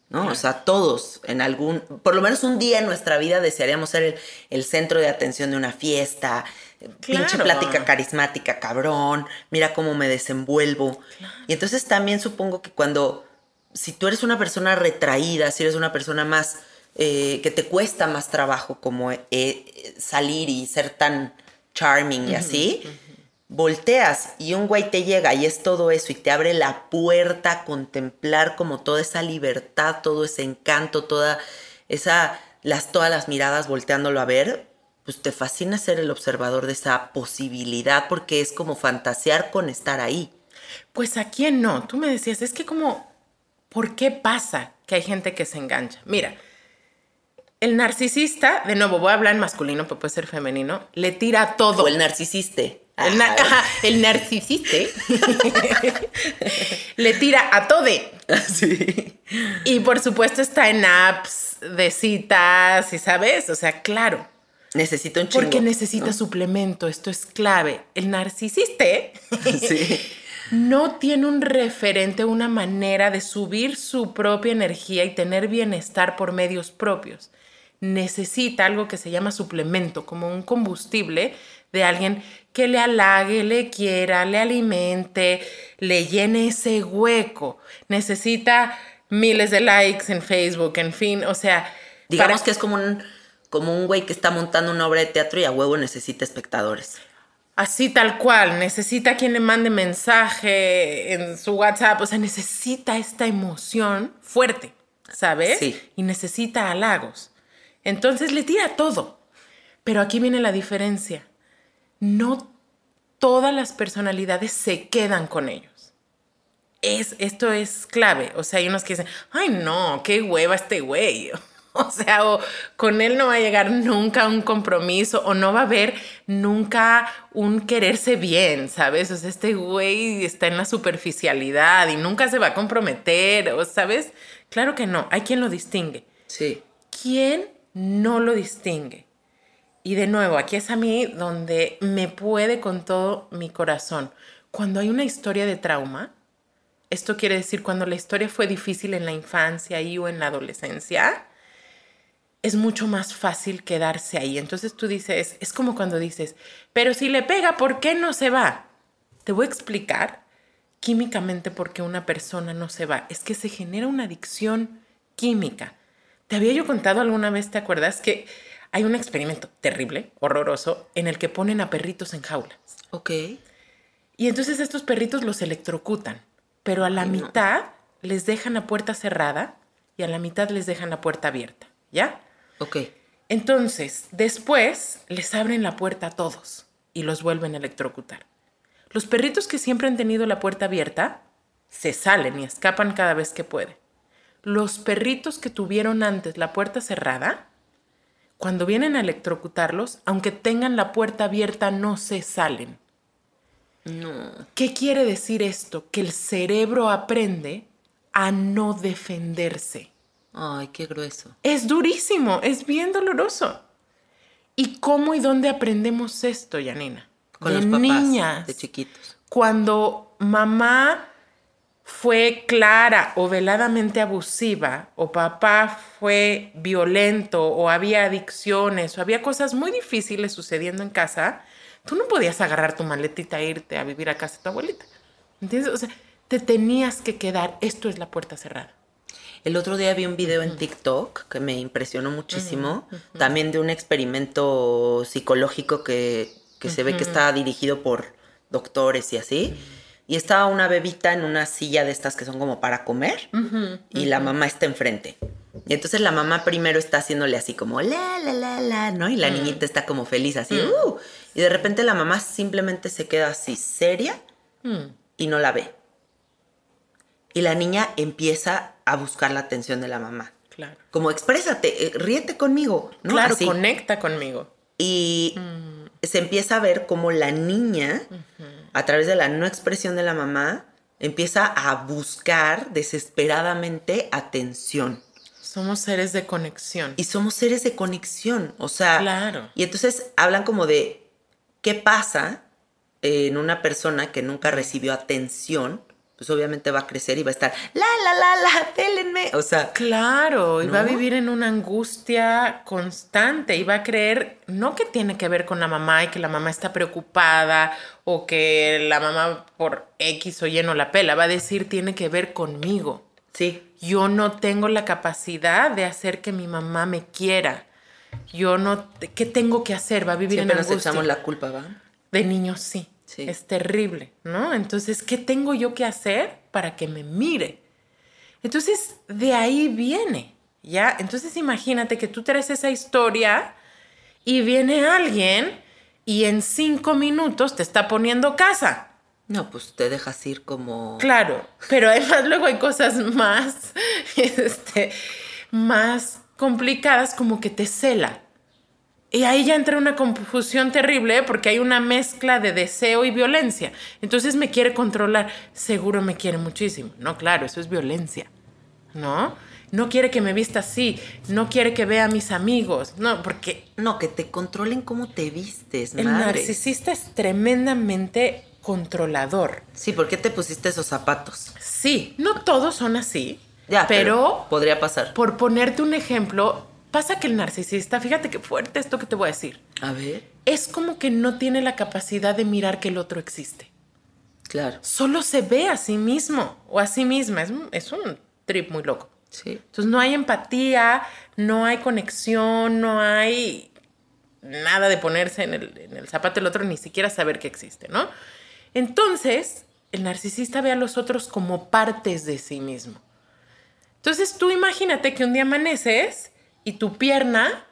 [SPEAKER 2] ¿No? O sea, todos en algún, por lo menos un día en nuestra vida desearíamos ser el, el centro de atención de una fiesta, pinche plática carismática, cabrón, mira cómo me desenvuelvo. Y entonces también supongo que cuando, si tú eres una persona retraída, si eres una persona más, eh, que te cuesta más trabajo como eh, eh, salir y ser tan charming y así, volteas y un güey te llega y es todo eso y te abre la puerta a contemplar como toda esa libertad, todo ese encanto, toda esa, las, todas las miradas volteándolo a ver, pues te fascina ser el observador de esa posibilidad porque es como fantasear con estar ahí.
[SPEAKER 3] Pues a quién no. Tú me decías, es que como, ¿por qué pasa que hay gente que se engancha? Mira, el narcisista, de nuevo voy a hablar en masculino, pero puede ser femenino, le tira todo.
[SPEAKER 2] O el narcisiste.
[SPEAKER 3] El, na-
[SPEAKER 2] Ah,
[SPEAKER 3] ajá, el narcisista le tira a todo.
[SPEAKER 2] sí.
[SPEAKER 3] Y por supuesto está en apps de citas y sabes, o sea, claro,
[SPEAKER 2] Necesito un chingo.
[SPEAKER 3] porque necesita suplemento, esto es clave. El narcisista
[SPEAKER 2] Sí.
[SPEAKER 3] no tiene un referente, una manera de subir su propia energía y tener bienestar por medios propios. Necesita algo que se llama suplemento, como un combustible de alguien que le halague, le quiera, le alimente, le llene ese hueco. Necesita miles de likes en Facebook, en fin, o sea,
[SPEAKER 2] Digamos que es como un, como un güey que está montando una obra de teatro y a huevo necesita espectadores.
[SPEAKER 3] Así tal cual, necesita quien le mande mensaje en su WhatsApp, o sea, necesita esta emoción fuerte, ¿sabes?
[SPEAKER 2] Sí.
[SPEAKER 3] Y necesita halagos. Entonces le tira todo. Pero aquí viene la diferencia. No todas las personalidades se quedan con ellos. Es, esto es clave. O sea, hay unos que dicen, ay no, qué hueva este güey. O sea, o con él no va a llegar nunca un compromiso o no va a haber nunca un quererse bien, ¿sabes? O sea, este güey está en la superficialidad y nunca se va a comprometer, ¿o ¿sabes? Claro que no, hay quien lo distingue.
[SPEAKER 2] Sí.
[SPEAKER 3] ¿Quién no lo distingue? Y de nuevo, aquí es a mí donde me puede con todo mi corazón. Cuando hay una historia de trauma, esto quiere decir cuando la historia fue difícil en la infancia y o en la adolescencia, es mucho más fácil quedarse ahí. Entonces tú dices, es como cuando dices, pero si le pega, ¿por qué no se va? Te voy a explicar químicamente por qué una persona no se va. Es que se genera una adicción química. Te había yo contado alguna vez, ¿te acuerdas? Que hay un experimento terrible, horroroso, en el que ponen a perritos en jaulas.
[SPEAKER 2] Ok.
[SPEAKER 3] Y entonces estos perritos los electrocutan, pero a la mitad les dejan la puerta cerrada y a la mitad les dejan la puerta abierta, ¿ya?
[SPEAKER 2] Ok.
[SPEAKER 3] Entonces, después les abren la puerta a todos y los vuelven a electrocutar. Los perritos que siempre han tenido la puerta abierta se salen y escapan cada vez que pueden. Los perritos que tuvieron antes la puerta cerrada, cuando vienen a electrocutarlos, aunque tengan la puerta abierta, no se salen.
[SPEAKER 2] No.
[SPEAKER 3] ¿Qué quiere decir esto? Que el cerebro aprende a no defenderse.
[SPEAKER 2] Ay, qué grueso.
[SPEAKER 3] Es durísimo, es bien doloroso. ¿Y cómo y dónde aprendemos esto, Yanina?
[SPEAKER 2] Con
[SPEAKER 3] de
[SPEAKER 2] los papás.
[SPEAKER 3] niñas.
[SPEAKER 2] De chiquitos.
[SPEAKER 3] Cuando mamá fue clara o veladamente abusiva, o papá fue violento, o había adicciones, o había cosas muy difíciles sucediendo en casa, tú no podías agarrar tu maletita e irte a vivir a casa de tu abuelita. ¿Entiendes? O sea, te tenías que quedar. Esto es la puerta cerrada.
[SPEAKER 2] El otro día vi un video en TikTok que me impresionó muchísimo, también de un experimento psicológico que, que se ve que está dirigido por doctores y así, y estaba una bebita en una silla de estas que son como para comer y la mamá está enfrente. Y entonces la mamá primero está haciéndole así como la, la, la, la, ¿no? Y la niñita está como feliz así, "Uh". Y de repente la mamá simplemente se queda así seria
[SPEAKER 3] Mm,
[SPEAKER 2] y no la ve. Y la niña empieza a buscar la atención de la mamá.
[SPEAKER 3] claro.
[SPEAKER 2] Como exprésate, eh, ríete conmigo, ¿no?
[SPEAKER 3] Claro,
[SPEAKER 2] Así.
[SPEAKER 3] conecta conmigo.
[SPEAKER 2] Y se empieza a ver como la niña, a través de la no expresión de la mamá, empieza a buscar desesperadamente atención.
[SPEAKER 3] Somos seres de conexión.
[SPEAKER 2] Y somos seres de conexión, o sea...
[SPEAKER 3] Claro.
[SPEAKER 2] Y entonces hablan como de qué pasa en una persona que nunca recibió atención, pues obviamente va a crecer y va a estar, la, la, la, la, pélenme. O sea,
[SPEAKER 3] Claro, y va a vivir en una angustia constante y va a creer no que tiene que ver con la mamá y que la mamá está preocupada o que la mamá por X o Y no la pela, va a decir tiene que ver conmigo.
[SPEAKER 2] sí,
[SPEAKER 3] Yo no tengo la capacidad de hacer que mi mamá me quiera. Yo no, ¿qué tengo que hacer? Va a vivir
[SPEAKER 2] siempre
[SPEAKER 3] en
[SPEAKER 2] nos
[SPEAKER 3] angustia.
[SPEAKER 2] echamos la culpa, ¿va?
[SPEAKER 3] De niños sí.
[SPEAKER 2] Sí.
[SPEAKER 3] Es terrible, ¿no? Entonces, ¿qué tengo yo que hacer para que me mire? Entonces, de ahí viene, ¿ya? Entonces, imagínate que tú traes esa historia y viene alguien y en cinco minutos te está poniendo casa.
[SPEAKER 2] No, pues te dejas ir como...
[SPEAKER 3] Claro, pero además luego hay cosas más, este, más complicadas como que te cela. Y ahí ya entra una confusión terrible porque hay una mezcla de deseo y violencia. Entonces me quiere controlar. Seguro me quiere muchísimo. No, claro, eso es violencia. ¿No? No quiere que me vista así. No quiere que vea a mis amigos. No, porque
[SPEAKER 2] No, que te controlen cómo te vistes,
[SPEAKER 3] el
[SPEAKER 2] madre.
[SPEAKER 3] narcisista es tremendamente controlador.
[SPEAKER 2] Sí, ¿por qué te pusiste esos zapatos?
[SPEAKER 3] Sí, no todos son así.
[SPEAKER 2] Ya,
[SPEAKER 3] pero,
[SPEAKER 2] podría pasar.
[SPEAKER 3] por ponerte un ejemplo, pasa que el narcisista, fíjate qué fuerte esto que te voy a decir,
[SPEAKER 2] A ver,
[SPEAKER 3] es como que no tiene la capacidad de mirar que el otro existe.
[SPEAKER 2] claro.
[SPEAKER 3] Solo se ve a sí mismo o a sí misma. Es, un- es un trip muy loco.
[SPEAKER 2] Sí.
[SPEAKER 3] Entonces no hay empatía, no hay conexión, no hay nada de ponerse en el, en el zapato del otro, ni siquiera saber que existe, ¿no? Entonces, el narcisista ve a los otros como partes de sí mismo. Entonces tú imagínate que un día amaneces y tu pierna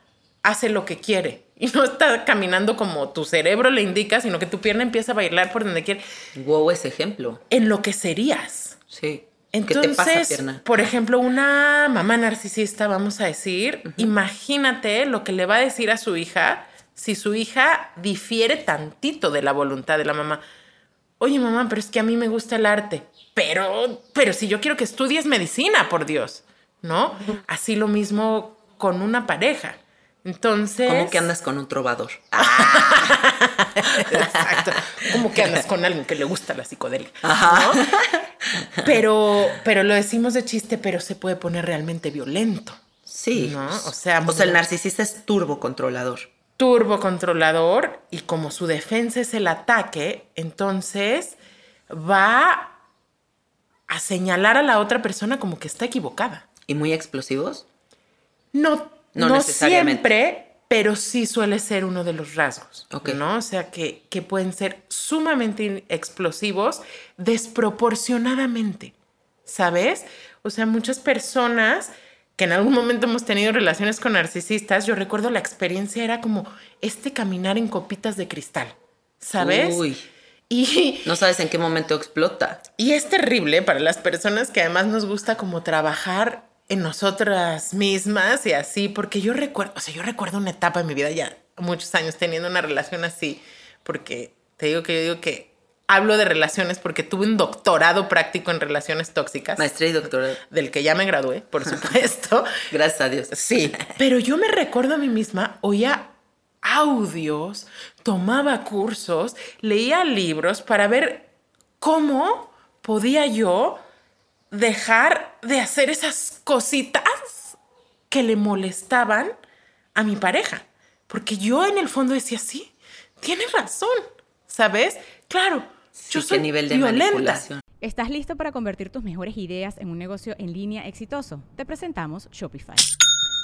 [SPEAKER 3] hace lo que quiere y no está caminando como tu cerebro le indica, sino que tu pierna empieza a bailar por donde quiere,
[SPEAKER 2] Wow, ese ejemplo.
[SPEAKER 3] en lo que serías.
[SPEAKER 2] Sí.
[SPEAKER 3] Entonces,
[SPEAKER 2] ¿Qué te pasa, pierna?
[SPEAKER 3] por ejemplo, una mamá narcisista, vamos a decir, imagínate lo que le va a decir a su hija si su hija difiere tantito de la voluntad de la mamá. Oye, mamá, pero es que a mí me gusta el arte. Pero, pero si yo quiero que estudies medicina, por Dios, ¿no? Así lo mismo con una pareja. Entonces.
[SPEAKER 2] ¿Cómo que andas con un trovador?
[SPEAKER 3] Exacto. Como que andas con alguien que le gusta la psicodelia. ¿no? Pero, pero lo decimos de chiste, pero se puede poner realmente violento.
[SPEAKER 2] Sí.
[SPEAKER 3] No, o sea,
[SPEAKER 2] o sea, el narcisista es turbo controlador.
[SPEAKER 3] Turbo controlador y como su defensa es el ataque, entonces va a señalar a la otra persona como que está equivocada.
[SPEAKER 2] ¿Y muy explosivos?
[SPEAKER 3] No,
[SPEAKER 2] No
[SPEAKER 3] siempre, pero sí suele ser uno de los rasgos.
[SPEAKER 2] Ok.
[SPEAKER 3] ¿no? O sea, que, que pueden ser sumamente explosivos desproporcionadamente. ¿Sabes? O sea, muchas personas que en algún momento hemos tenido relaciones con narcisistas, yo recuerdo la experiencia era como este caminar en copitas de cristal. ¿Sabes?
[SPEAKER 2] Uy.
[SPEAKER 3] Y,
[SPEAKER 2] No sabes en qué momento explota.
[SPEAKER 3] y es terrible para las personas que además nos gusta como trabajar en nosotras mismas y así, porque yo recuerdo, o sea, yo recuerdo una etapa en mi vida ya muchos años teniendo una relación así, porque te digo que yo digo que hablo de relaciones porque tuve un doctorado práctico en relaciones tóxicas,
[SPEAKER 2] Maestría y doctorado.
[SPEAKER 3] del que ya me gradué, por supuesto.
[SPEAKER 2] Gracias a Dios.
[SPEAKER 3] Sí, pero yo me recuerdo a mí misma, oía audios, tomaba cursos, leía libros para ver cómo podía yo dejar de hacer esas cositas que le molestaban a mi pareja. Porque yo en el fondo decía, sí, tienes razón, ¿sabes? Claro, yo soy
[SPEAKER 2] nivel de
[SPEAKER 3] violenta.
[SPEAKER 2] manipulación.
[SPEAKER 4] ¿Estás listo para convertir tus mejores ideas en un negocio en línea exitoso? Te presentamos Shopify.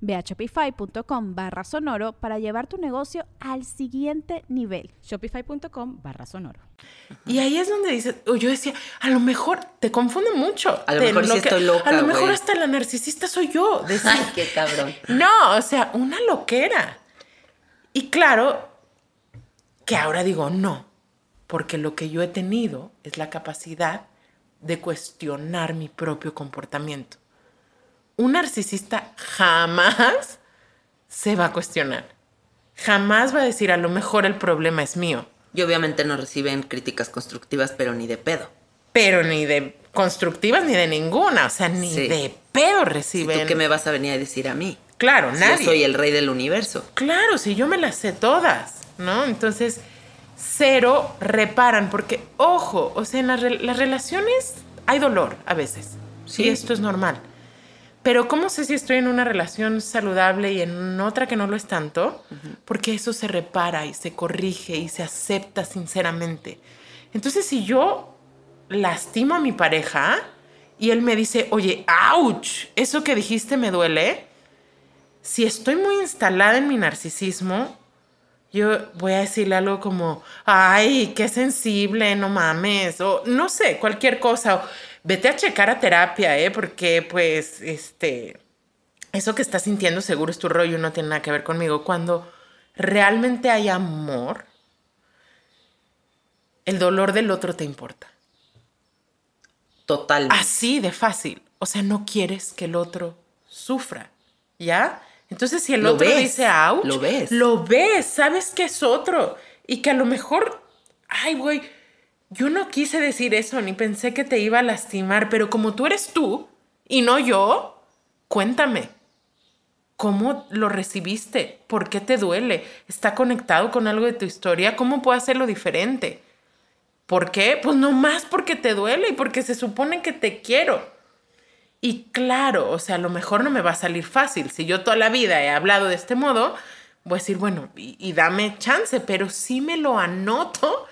[SPEAKER 5] Ve a shopify.com barra sonoro para llevar tu negocio al siguiente nivel.
[SPEAKER 4] Shopify.com barra sonoro.
[SPEAKER 3] Y ahí es donde dice, o yo decía, a lo mejor te confunde mucho.
[SPEAKER 2] A lo
[SPEAKER 3] Te
[SPEAKER 2] mejor sí estoy loca,
[SPEAKER 3] A lo mejor hasta la narcisista soy yo. Decía,
[SPEAKER 2] Ay, qué cabrón.
[SPEAKER 3] No, o sea, una loquera. Y claro que ahora digo no, porque lo que yo he tenido es la capacidad de cuestionar mi propio comportamiento. Un narcisista jamás se va a cuestionar. Jamás va a decir, a lo mejor el problema es mío,
[SPEAKER 2] Y obviamente no reciben críticas constructivas, pero ni de pedo.
[SPEAKER 3] pero ni de constructivas ni de ninguna, o sea, ni
[SPEAKER 2] Sí.
[SPEAKER 3] de pedo
[SPEAKER 2] ¿Y
[SPEAKER 3] reciben.
[SPEAKER 2] tú qué me vas a venir a decir a mí?
[SPEAKER 3] Claro,
[SPEAKER 2] Si
[SPEAKER 3] nadie.
[SPEAKER 2] Yo soy el rey del universo.
[SPEAKER 3] Claro, si yo me las sé todas, ¿no? Entonces, cero reparan, porque, ojo, o sea, en las, re- las relaciones hay dolor a veces. Sí,
[SPEAKER 2] Sí.
[SPEAKER 3] esto es normal. Pero ¿cómo sé si estoy en una relación saludable y en otra que no lo es tanto? Porque eso se repara y se corrige y se acepta sinceramente. Entonces, si yo lastimo a mi pareja y él me dice, oye, ouch, eso que dijiste me duele, si estoy muy instalada en mi narcisismo, yo voy a decirle algo como, ay, qué sensible, no mames, o no sé, cualquier cosa, o vete a checar a terapia, ¿eh? Porque pues, este, eso que estás sintiendo seguro es tu rollo, no tiene nada que ver conmigo. Cuando realmente hay amor, el dolor del otro te importa.
[SPEAKER 2] Totalmente.
[SPEAKER 3] Así de fácil. O sea, no quieres que el otro sufra, ¿ya? Entonces, si el
[SPEAKER 2] Lo
[SPEAKER 3] otro
[SPEAKER 2] ves,
[SPEAKER 3] dice ouch,
[SPEAKER 2] lo ves.
[SPEAKER 3] Lo ves, sabes que es otro. Y que a lo mejor, ay, güey, yo no quise decir eso, ni pensé que te iba a lastimar, pero como tú eres tú y no yo, cuéntame. ¿Cómo lo recibiste? ¿Por qué te duele? ¿Está conectado con algo de tu historia? ¿Cómo puedo hacerlo diferente? ¿Por qué? Pues no más porque te duele y porque se supone que te quiero. Y claro, o sea, a lo mejor no me va a salir fácil. Si yo toda la vida he hablado de este modo, voy a decir, bueno, y, y dame chance, pero sí me lo anoto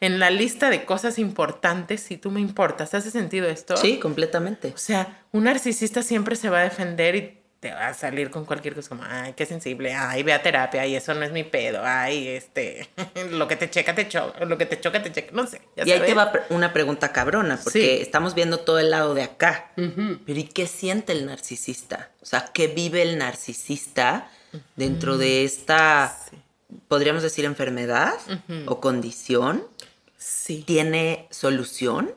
[SPEAKER 3] en la lista de cosas importantes si tú me importas. ¿Hace sentido esto?
[SPEAKER 2] Sí, completamente.
[SPEAKER 3] O sea, un narcisista siempre se va a defender y te va a salir con cualquier cosa como, ay, qué sensible, ay, ve a terapia y eso no es mi pedo, ay, este, lo que te checa, te choca, lo que te choca, te checa, no sé. ya
[SPEAKER 2] Y ahí te va una pregunta cabrona, porque
[SPEAKER 3] Sí.
[SPEAKER 2] estamos viendo todo el lado de acá. Pero ¿y qué siente el narcisista? O sea, ¿qué vive el narcisista dentro de esta, podríamos decir, enfermedad o condición?
[SPEAKER 3] Sí.
[SPEAKER 2] ¿Tiene solución?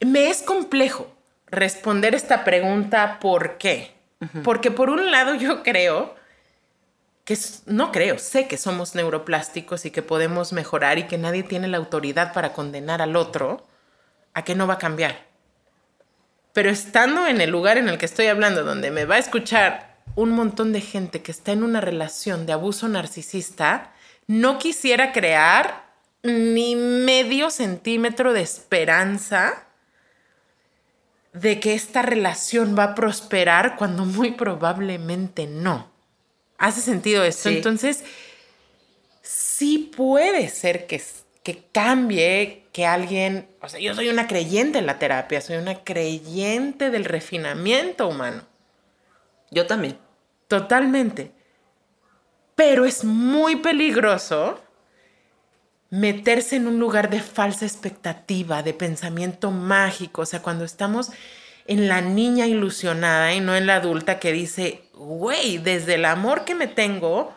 [SPEAKER 3] Me es complejo responder esta pregunta, ¿por qué? Porque por un lado yo creo que, no creo, sé que somos neuroplásticos y que podemos mejorar y que nadie tiene la autoridad para condenar al otro a que no va a cambiar. Pero estando en el lugar en el que estoy hablando, donde me va a escuchar un montón de gente que está en una relación de abuso narcisista, no quisiera crear ni medio centímetro de esperanza de que esta relación va a prosperar cuando muy probablemente no. ¿Hace sentido esto?
[SPEAKER 2] Sí.
[SPEAKER 3] Entonces, sí puede ser que, que cambie, que alguien, o sea, yo soy una creyente en la terapia, soy una creyente del refinamiento humano,
[SPEAKER 2] Yo también.
[SPEAKER 3] totalmente. Pero es muy peligroso meterse en un lugar de falsa expectativa, de pensamiento mágico, o sea, cuando estamos en la niña ilusionada y no en la adulta que dice, güey, desde el amor que me tengo,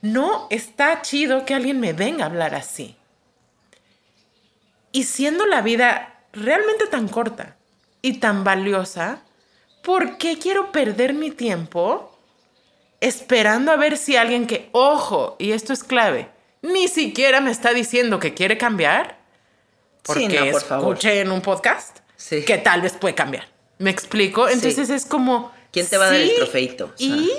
[SPEAKER 3] no está chido que alguien me venga a hablar así. Y siendo la vida realmente tan corta y tan valiosa, ¿por qué quiero perder mi tiempo esperando a ver si alguien que, ojo, y esto es clave, ni siquiera me está diciendo que quiere cambiar? Porque
[SPEAKER 2] Sí, no, por favor.
[SPEAKER 3] escuché en un podcast
[SPEAKER 2] Sí.
[SPEAKER 3] que tal vez puede cambiar. ¿Me explico? Entonces es como...
[SPEAKER 2] ¿Quién te va a dar el trofeito? O sea.
[SPEAKER 3] Y,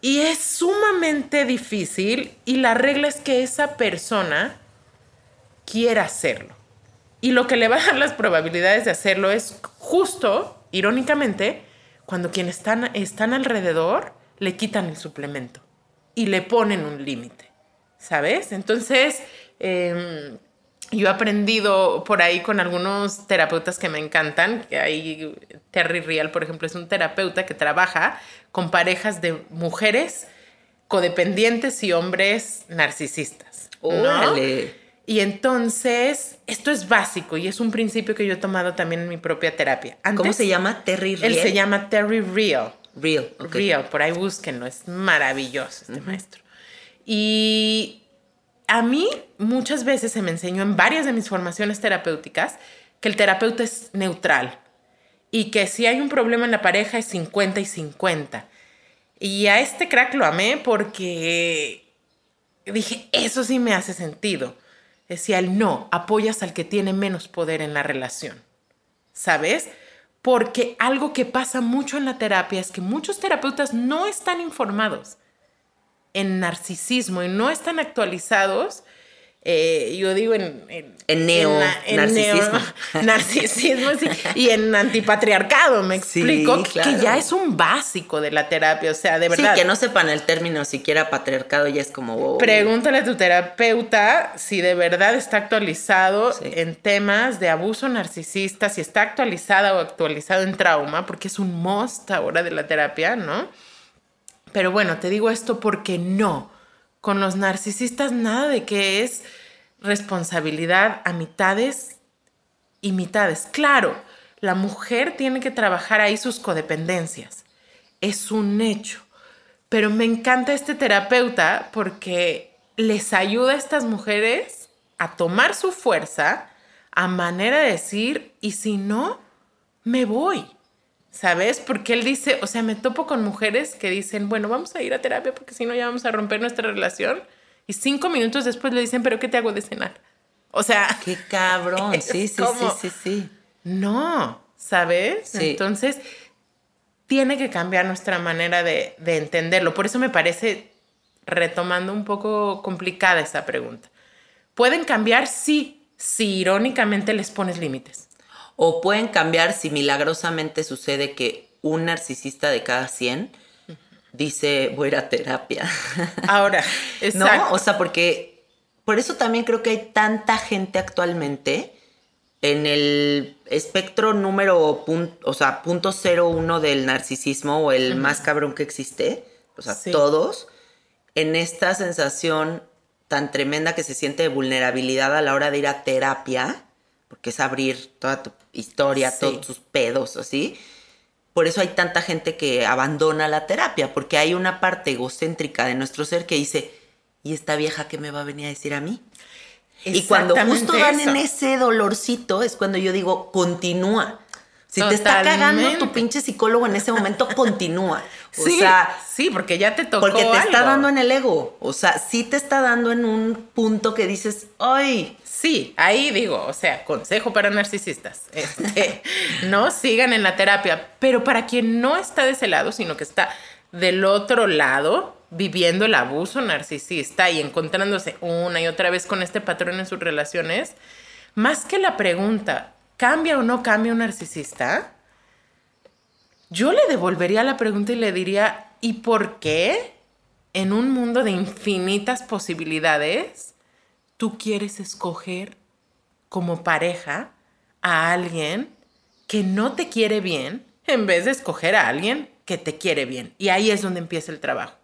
[SPEAKER 3] y es sumamente difícil y la regla es que esa persona quiera hacerlo. Y lo que le va a dar las probabilidades de hacerlo es justo, irónicamente, cuando quienes están, están alrededor le quitan el suplemento y le ponen un límite, ¿sabes? Entonces, em, yo he aprendido por ahí con algunos terapeutas que me encantan, que hay Terry Real, por ejemplo, es un terapeuta que trabaja con parejas de mujeres codependientes y hombres narcisistas. ¿no?
[SPEAKER 2] Órale.
[SPEAKER 3] Y entonces, esto es básico y es un principio que yo he tomado también en mi propia terapia.
[SPEAKER 2] ¿Cómo se llama? Terry
[SPEAKER 3] Él
[SPEAKER 2] Real.
[SPEAKER 3] se llama Terry Real.
[SPEAKER 2] Real. ok.
[SPEAKER 3] Real, por ahí búsquenlo, es maravilloso este maestro. Y a mí muchas veces se me enseñó en varias de mis formaciones terapéuticas que el terapeuta es neutral y que si hay un problema en la pareja es 50 y 50. Y a este crack lo amé porque dije, eso sí me hace sentido. Decía él, no, apoyas al que tiene menos poder en la relación. ¿Sabes? Porque algo que pasa mucho en la terapia es que muchos terapeutas no están informados en narcisismo y no están actualizados. eh, yo digo en, en,
[SPEAKER 2] En neo-
[SPEAKER 3] en
[SPEAKER 2] narcisismo.
[SPEAKER 3] neo- narcisismo sí, y en antipatriarcado, me
[SPEAKER 2] Sí,
[SPEAKER 3] explico,
[SPEAKER 2] claro.
[SPEAKER 3] que ya es un básico de la terapia, o sea, de verdad.
[SPEAKER 2] Sí, que no sepan el término siquiera patriarcado ya es como wow.
[SPEAKER 3] Pregúntale a tu terapeuta si de verdad está actualizado
[SPEAKER 2] Sí.
[SPEAKER 3] en temas de abuso narcisista, si está actualizada o actualizado en trauma, porque es un must ahora de la terapia, ¿no? Pero bueno, te digo esto porque no. Con los narcisistas nada de que es responsabilidad a mitades y mitades. Claro, la mujer tiene que trabajar ahí sus codependencias. Es un hecho. Pero me encanta este terapeuta porque les ayuda a estas mujeres a tomar su fuerza a manera de decir, y si no, me voy. ¿Sabes? Porque él dice, o sea, me topo con mujeres que dicen, bueno, vamos a ir a terapia porque si no ya vamos a romper nuestra relación. Y cinco minutos después le dicen, pero ¿qué te hago de cenar? O sea,
[SPEAKER 2] Qué cabrón. Sí, sí,
[SPEAKER 3] como-
[SPEAKER 2] sí, sí, sí.
[SPEAKER 3] no, ¿sabes?
[SPEAKER 2] Sí.
[SPEAKER 3] Entonces, tiene que cambiar nuestra manera de, de entenderlo. Por eso me parece, retomando un poco complicada esa pregunta. ¿Pueden cambiar? Sí, si irónicamente les pones límites.
[SPEAKER 2] O pueden cambiar si milagrosamente sucede que un narcisista de cada 100 dice voy a ir a terapia.
[SPEAKER 3] Ahora,
[SPEAKER 2] ¿No? O sea, porque por eso también creo que hay tanta gente actualmente en el espectro número, pun- o sea, punto cero uno del narcisismo o el más cabrón que existe, o sea,
[SPEAKER 3] Sí.
[SPEAKER 2] todos, en esta sensación tan tremenda que se siente de vulnerabilidad a la hora de ir a terapia, porque es abrir toda tu historia,
[SPEAKER 3] Sí.
[SPEAKER 2] todos tus pedos, así. Por eso hay tanta gente que abandona la terapia, porque hay una parte egocéntrica de nuestro ser que dice, ¿y esta vieja qué me va a venir a decir a mí? Y cuando justo
[SPEAKER 3] Exactamente
[SPEAKER 2] dan en
[SPEAKER 3] eso.
[SPEAKER 2] ese dolorcito es cuando yo digo, continúa. Si te está cagando tu pinche psicólogo en ese momento, continúa. O
[SPEAKER 3] sí,
[SPEAKER 2] sea,
[SPEAKER 3] sí, porque ya te tocó
[SPEAKER 2] porque te está dando en el ego. O sea, sí te está dando en un punto que dices, ¡ay!
[SPEAKER 3] Sí, ahí digo, o sea, consejo para narcisistas. Este, no sigan en la terapia, pero para quien no está de ese lado, sino que está del otro lado, viviendo el abuso narcisista y encontrándose una y otra vez con este patrón en sus relaciones, más que la pregunta, ¿cambia o no cambia un narcisista? Yo le devolvería la pregunta y le diría, ¿y por qué en un mundo de infinitas posibilidades tú quieres escoger como pareja a alguien que no te quiere bien en vez de escoger a alguien que te quiere bien? Y ahí es donde empieza el trabajo.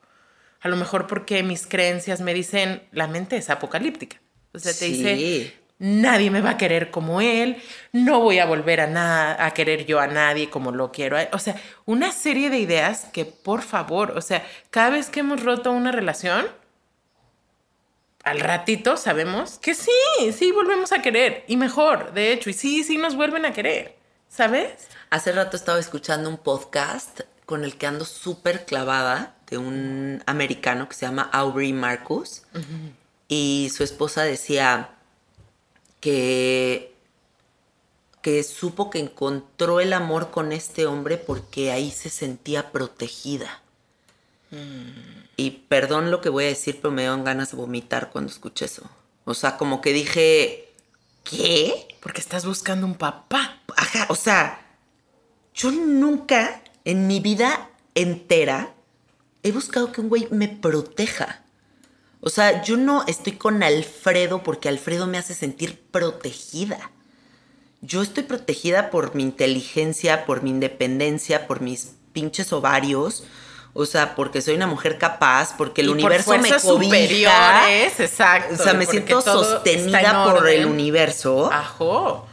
[SPEAKER 3] A lo mejor porque mis creencias me dicen, la mente es apocalíptica. O sea, te
[SPEAKER 2] Sí.
[SPEAKER 3] dice, nadie me va a querer como él, no voy a volver a, na- a querer yo a nadie como lo quiero. O sea, una serie de ideas que, por favor, o sea, cada vez que hemos roto una relación, al ratito sabemos que sí, sí volvemos a querer. Y mejor, de hecho, y sí, sí nos vuelven a querer. ¿sabes?
[SPEAKER 2] Hace rato estaba escuchando un podcast con el que ando súper clavada de un americano que se llama Aubrey Marcus. Y su esposa decía que, que supo que encontró el amor con este hombre porque ahí se sentía protegida. Y perdón lo que voy a decir, pero me dieron ganas de vomitar cuando escuché eso. O sea, como que dije, ¿qué?
[SPEAKER 3] Porque estás buscando un papá.
[SPEAKER 2] Ajá, o sea, yo nunca en mi vida entera he buscado que un güey me proteja. O sea, yo no estoy con Alfredo porque Alfredo me hace sentir protegida. Yo estoy protegida por mi inteligencia, por mi independencia, por mis pinches ovarios. O sea, porque soy una mujer capaz, porque el
[SPEAKER 3] Y por
[SPEAKER 2] universo me
[SPEAKER 3] fuerzas
[SPEAKER 2] cobija.
[SPEAKER 3] exacto,
[SPEAKER 2] O sea, me siento sostenida
[SPEAKER 3] en
[SPEAKER 2] por el universo
[SPEAKER 3] Ajo.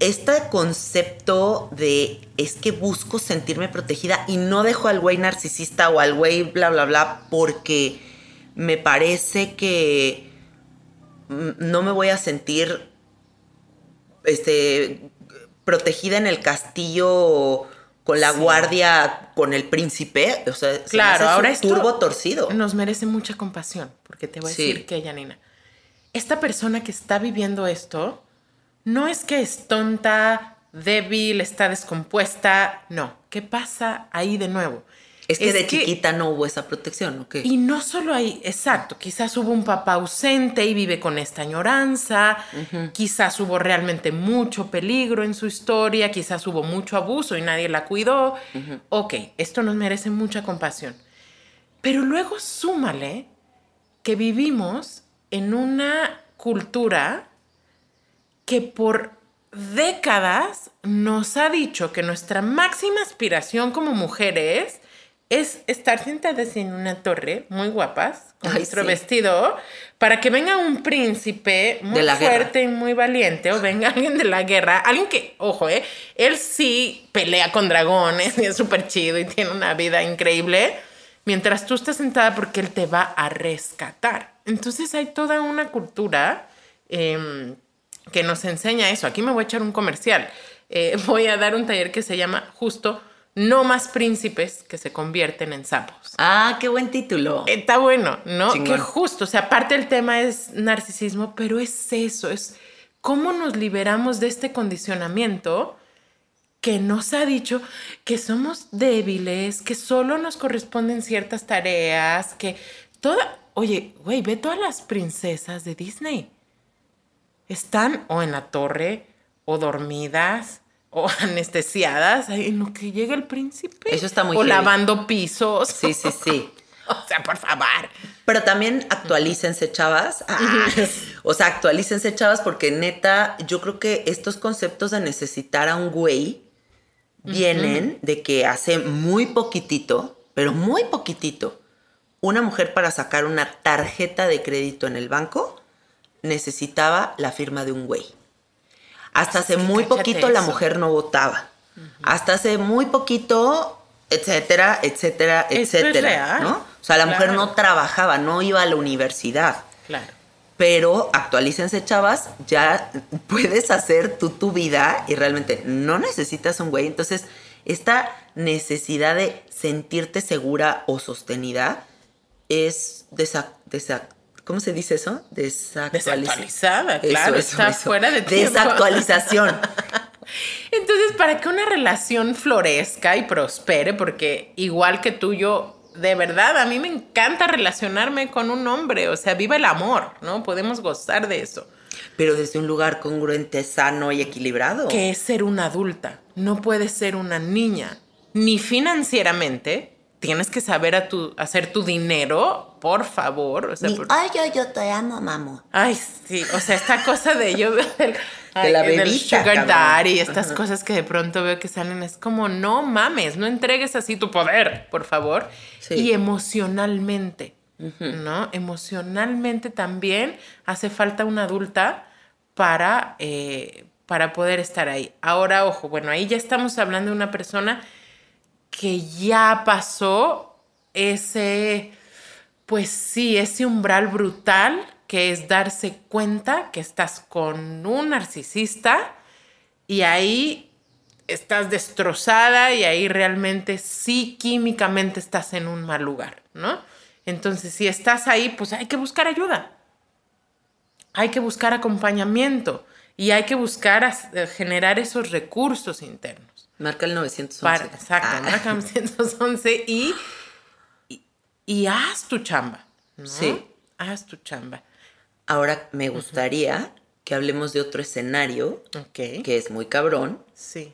[SPEAKER 2] este concepto de es que busco sentirme protegida y no dejo al güey narcisista o al güey bla bla bla porque me parece que mm, no me voy a sentir este protegida en el castillo con la guardia con el príncipe, o sea, se
[SPEAKER 3] Claro,
[SPEAKER 2] hace
[SPEAKER 3] ahora
[SPEAKER 2] un
[SPEAKER 3] esto
[SPEAKER 2] turbo torcido.
[SPEAKER 3] Nos merece mucha compasión, porque te voy a
[SPEAKER 2] Sí.
[SPEAKER 3] decir que, Janina, esta persona que está viviendo esto, no es que es tonta, débil, está descompuesta, no. ¿Qué pasa ahí de nuevo?
[SPEAKER 2] Es que de chiquita no hubo esa protección, ¿o qué?
[SPEAKER 3] Y no solo ahí, exacto, quizás hubo un papá ausente y vive con esta añoranza, quizás hubo realmente mucho peligro en su historia, quizás hubo mucho abuso y nadie la cuidó. Ok, esto nos merece mucha compasión. Pero luego súmale que vivimos en una cultura que por décadas nos ha dicho que nuestra máxima aspiración como mujeres es estar sentadas en una torre muy guapas, con
[SPEAKER 2] Ay,
[SPEAKER 3] nuestro
[SPEAKER 2] sí.
[SPEAKER 3] vestido, para que venga un príncipe muy
[SPEAKER 2] guerra.
[SPEAKER 3] fuerte y muy valiente, o venga alguien de la guerra, alguien que, ojo, eh, él sí pelea con dragones y es súper chido y tiene una vida increíble, mientras tú estás sentada porque él te va a rescatar. Entonces hay toda una cultura em, que nos enseña eso. Aquí me voy a echar un comercial. Eh, voy a dar un taller que se llama justo No más príncipes que se convierten en sapos.
[SPEAKER 2] Ah, qué buen título.
[SPEAKER 3] Está bueno, ¿no?
[SPEAKER 2] Chingón.
[SPEAKER 3] Que justo, o sea, aparte el tema es narcisismo, pero es eso, es cómo nos liberamos de este condicionamiento que nos ha dicho que somos débiles, que solo nos corresponden ciertas tareas, que toda, oye, güey, ve todas las princesas de Disney. Están o en la torre, o dormidas, o anestesiadas, en lo que llega el príncipe.
[SPEAKER 2] Eso está muy
[SPEAKER 3] O
[SPEAKER 2] heavy.
[SPEAKER 3] lavando pisos.
[SPEAKER 2] Sí, sí, sí.
[SPEAKER 3] O sea, por favor.
[SPEAKER 2] Pero también actualícense, chavas. Ah, o sea, actualícense, chavas, porque neta, yo creo que estos conceptos de necesitar a un güey vienen de que hace muy poquitito, pero muy poquitito, una mujer para sacar una tarjeta de crédito en el banco necesitaba la firma de un güey. Hasta hace muy poquito la mujer no votaba. Hasta hace muy poquito, etcétera, etcétera,
[SPEAKER 3] Esto es
[SPEAKER 2] etcétera.
[SPEAKER 3] real.
[SPEAKER 2] ¿no? O sea, la mujer no trabajaba, no iba a la universidad.
[SPEAKER 3] Claro.
[SPEAKER 2] Pero actualícense, chavas, ya puedes hacer tú tu vida y realmente no necesitas un güey. Entonces, esta necesidad de sentirte segura o sostenida es desa, desa- ¿cómo se dice eso? Desactualiza-
[SPEAKER 3] Desactualizada, claro,
[SPEAKER 2] eso,
[SPEAKER 3] está
[SPEAKER 2] eso.
[SPEAKER 3] fuera de tiempo.
[SPEAKER 2] Desactualización.
[SPEAKER 3] Entonces, para que una relación florezca y prospere, porque igual que tú, yo, de verdad, a mí me encanta relacionarme con un hombre, o sea, viva el amor, ¿no? Podemos gozar de eso.
[SPEAKER 2] Pero desde un lugar congruente, sano y equilibrado.
[SPEAKER 3] Que es ser una adulta, no puedes ser una niña, ni financieramente. Tienes que saber a tu, hacer tu dinero, por favor. O sea,
[SPEAKER 2] Ni,
[SPEAKER 3] por-
[SPEAKER 2] Ay, yo, yo te amo, mamo.
[SPEAKER 3] Ay, sí, o sea, esta cosa de yo veo ay,
[SPEAKER 2] la
[SPEAKER 3] del
[SPEAKER 2] bebita,
[SPEAKER 3] sugar
[SPEAKER 2] cabrón.
[SPEAKER 3] daddy, estas cosas que de pronto veo que salen, es como, no mames, no entregues así tu poder, por favor.
[SPEAKER 2] Sí.
[SPEAKER 3] Y emocionalmente, ¿no? Emocionalmente también hace falta una adulta para, eh, para poder estar ahí. Ahora, ojo, bueno, ahí ya estamos hablando de una persona que ya pasó ese, pues sí, ese umbral brutal que es darse cuenta que estás con un narcisista y ahí estás destrozada y ahí realmente sí químicamente estás en un mal lugar, ¿no? Entonces, si estás ahí, pues hay que buscar ayuda. Hay que buscar acompañamiento y hay que buscar generar esos recursos internos.
[SPEAKER 2] Marca el 911.
[SPEAKER 3] Para, exacto,
[SPEAKER 2] Ah.
[SPEAKER 3] marca 911 y, y, y haz tu chamba, ¿no?
[SPEAKER 2] Sí.
[SPEAKER 3] Haz tu chamba.
[SPEAKER 2] Ahora me gustaría que hablemos de otro escenario que es muy cabrón,
[SPEAKER 3] Sí.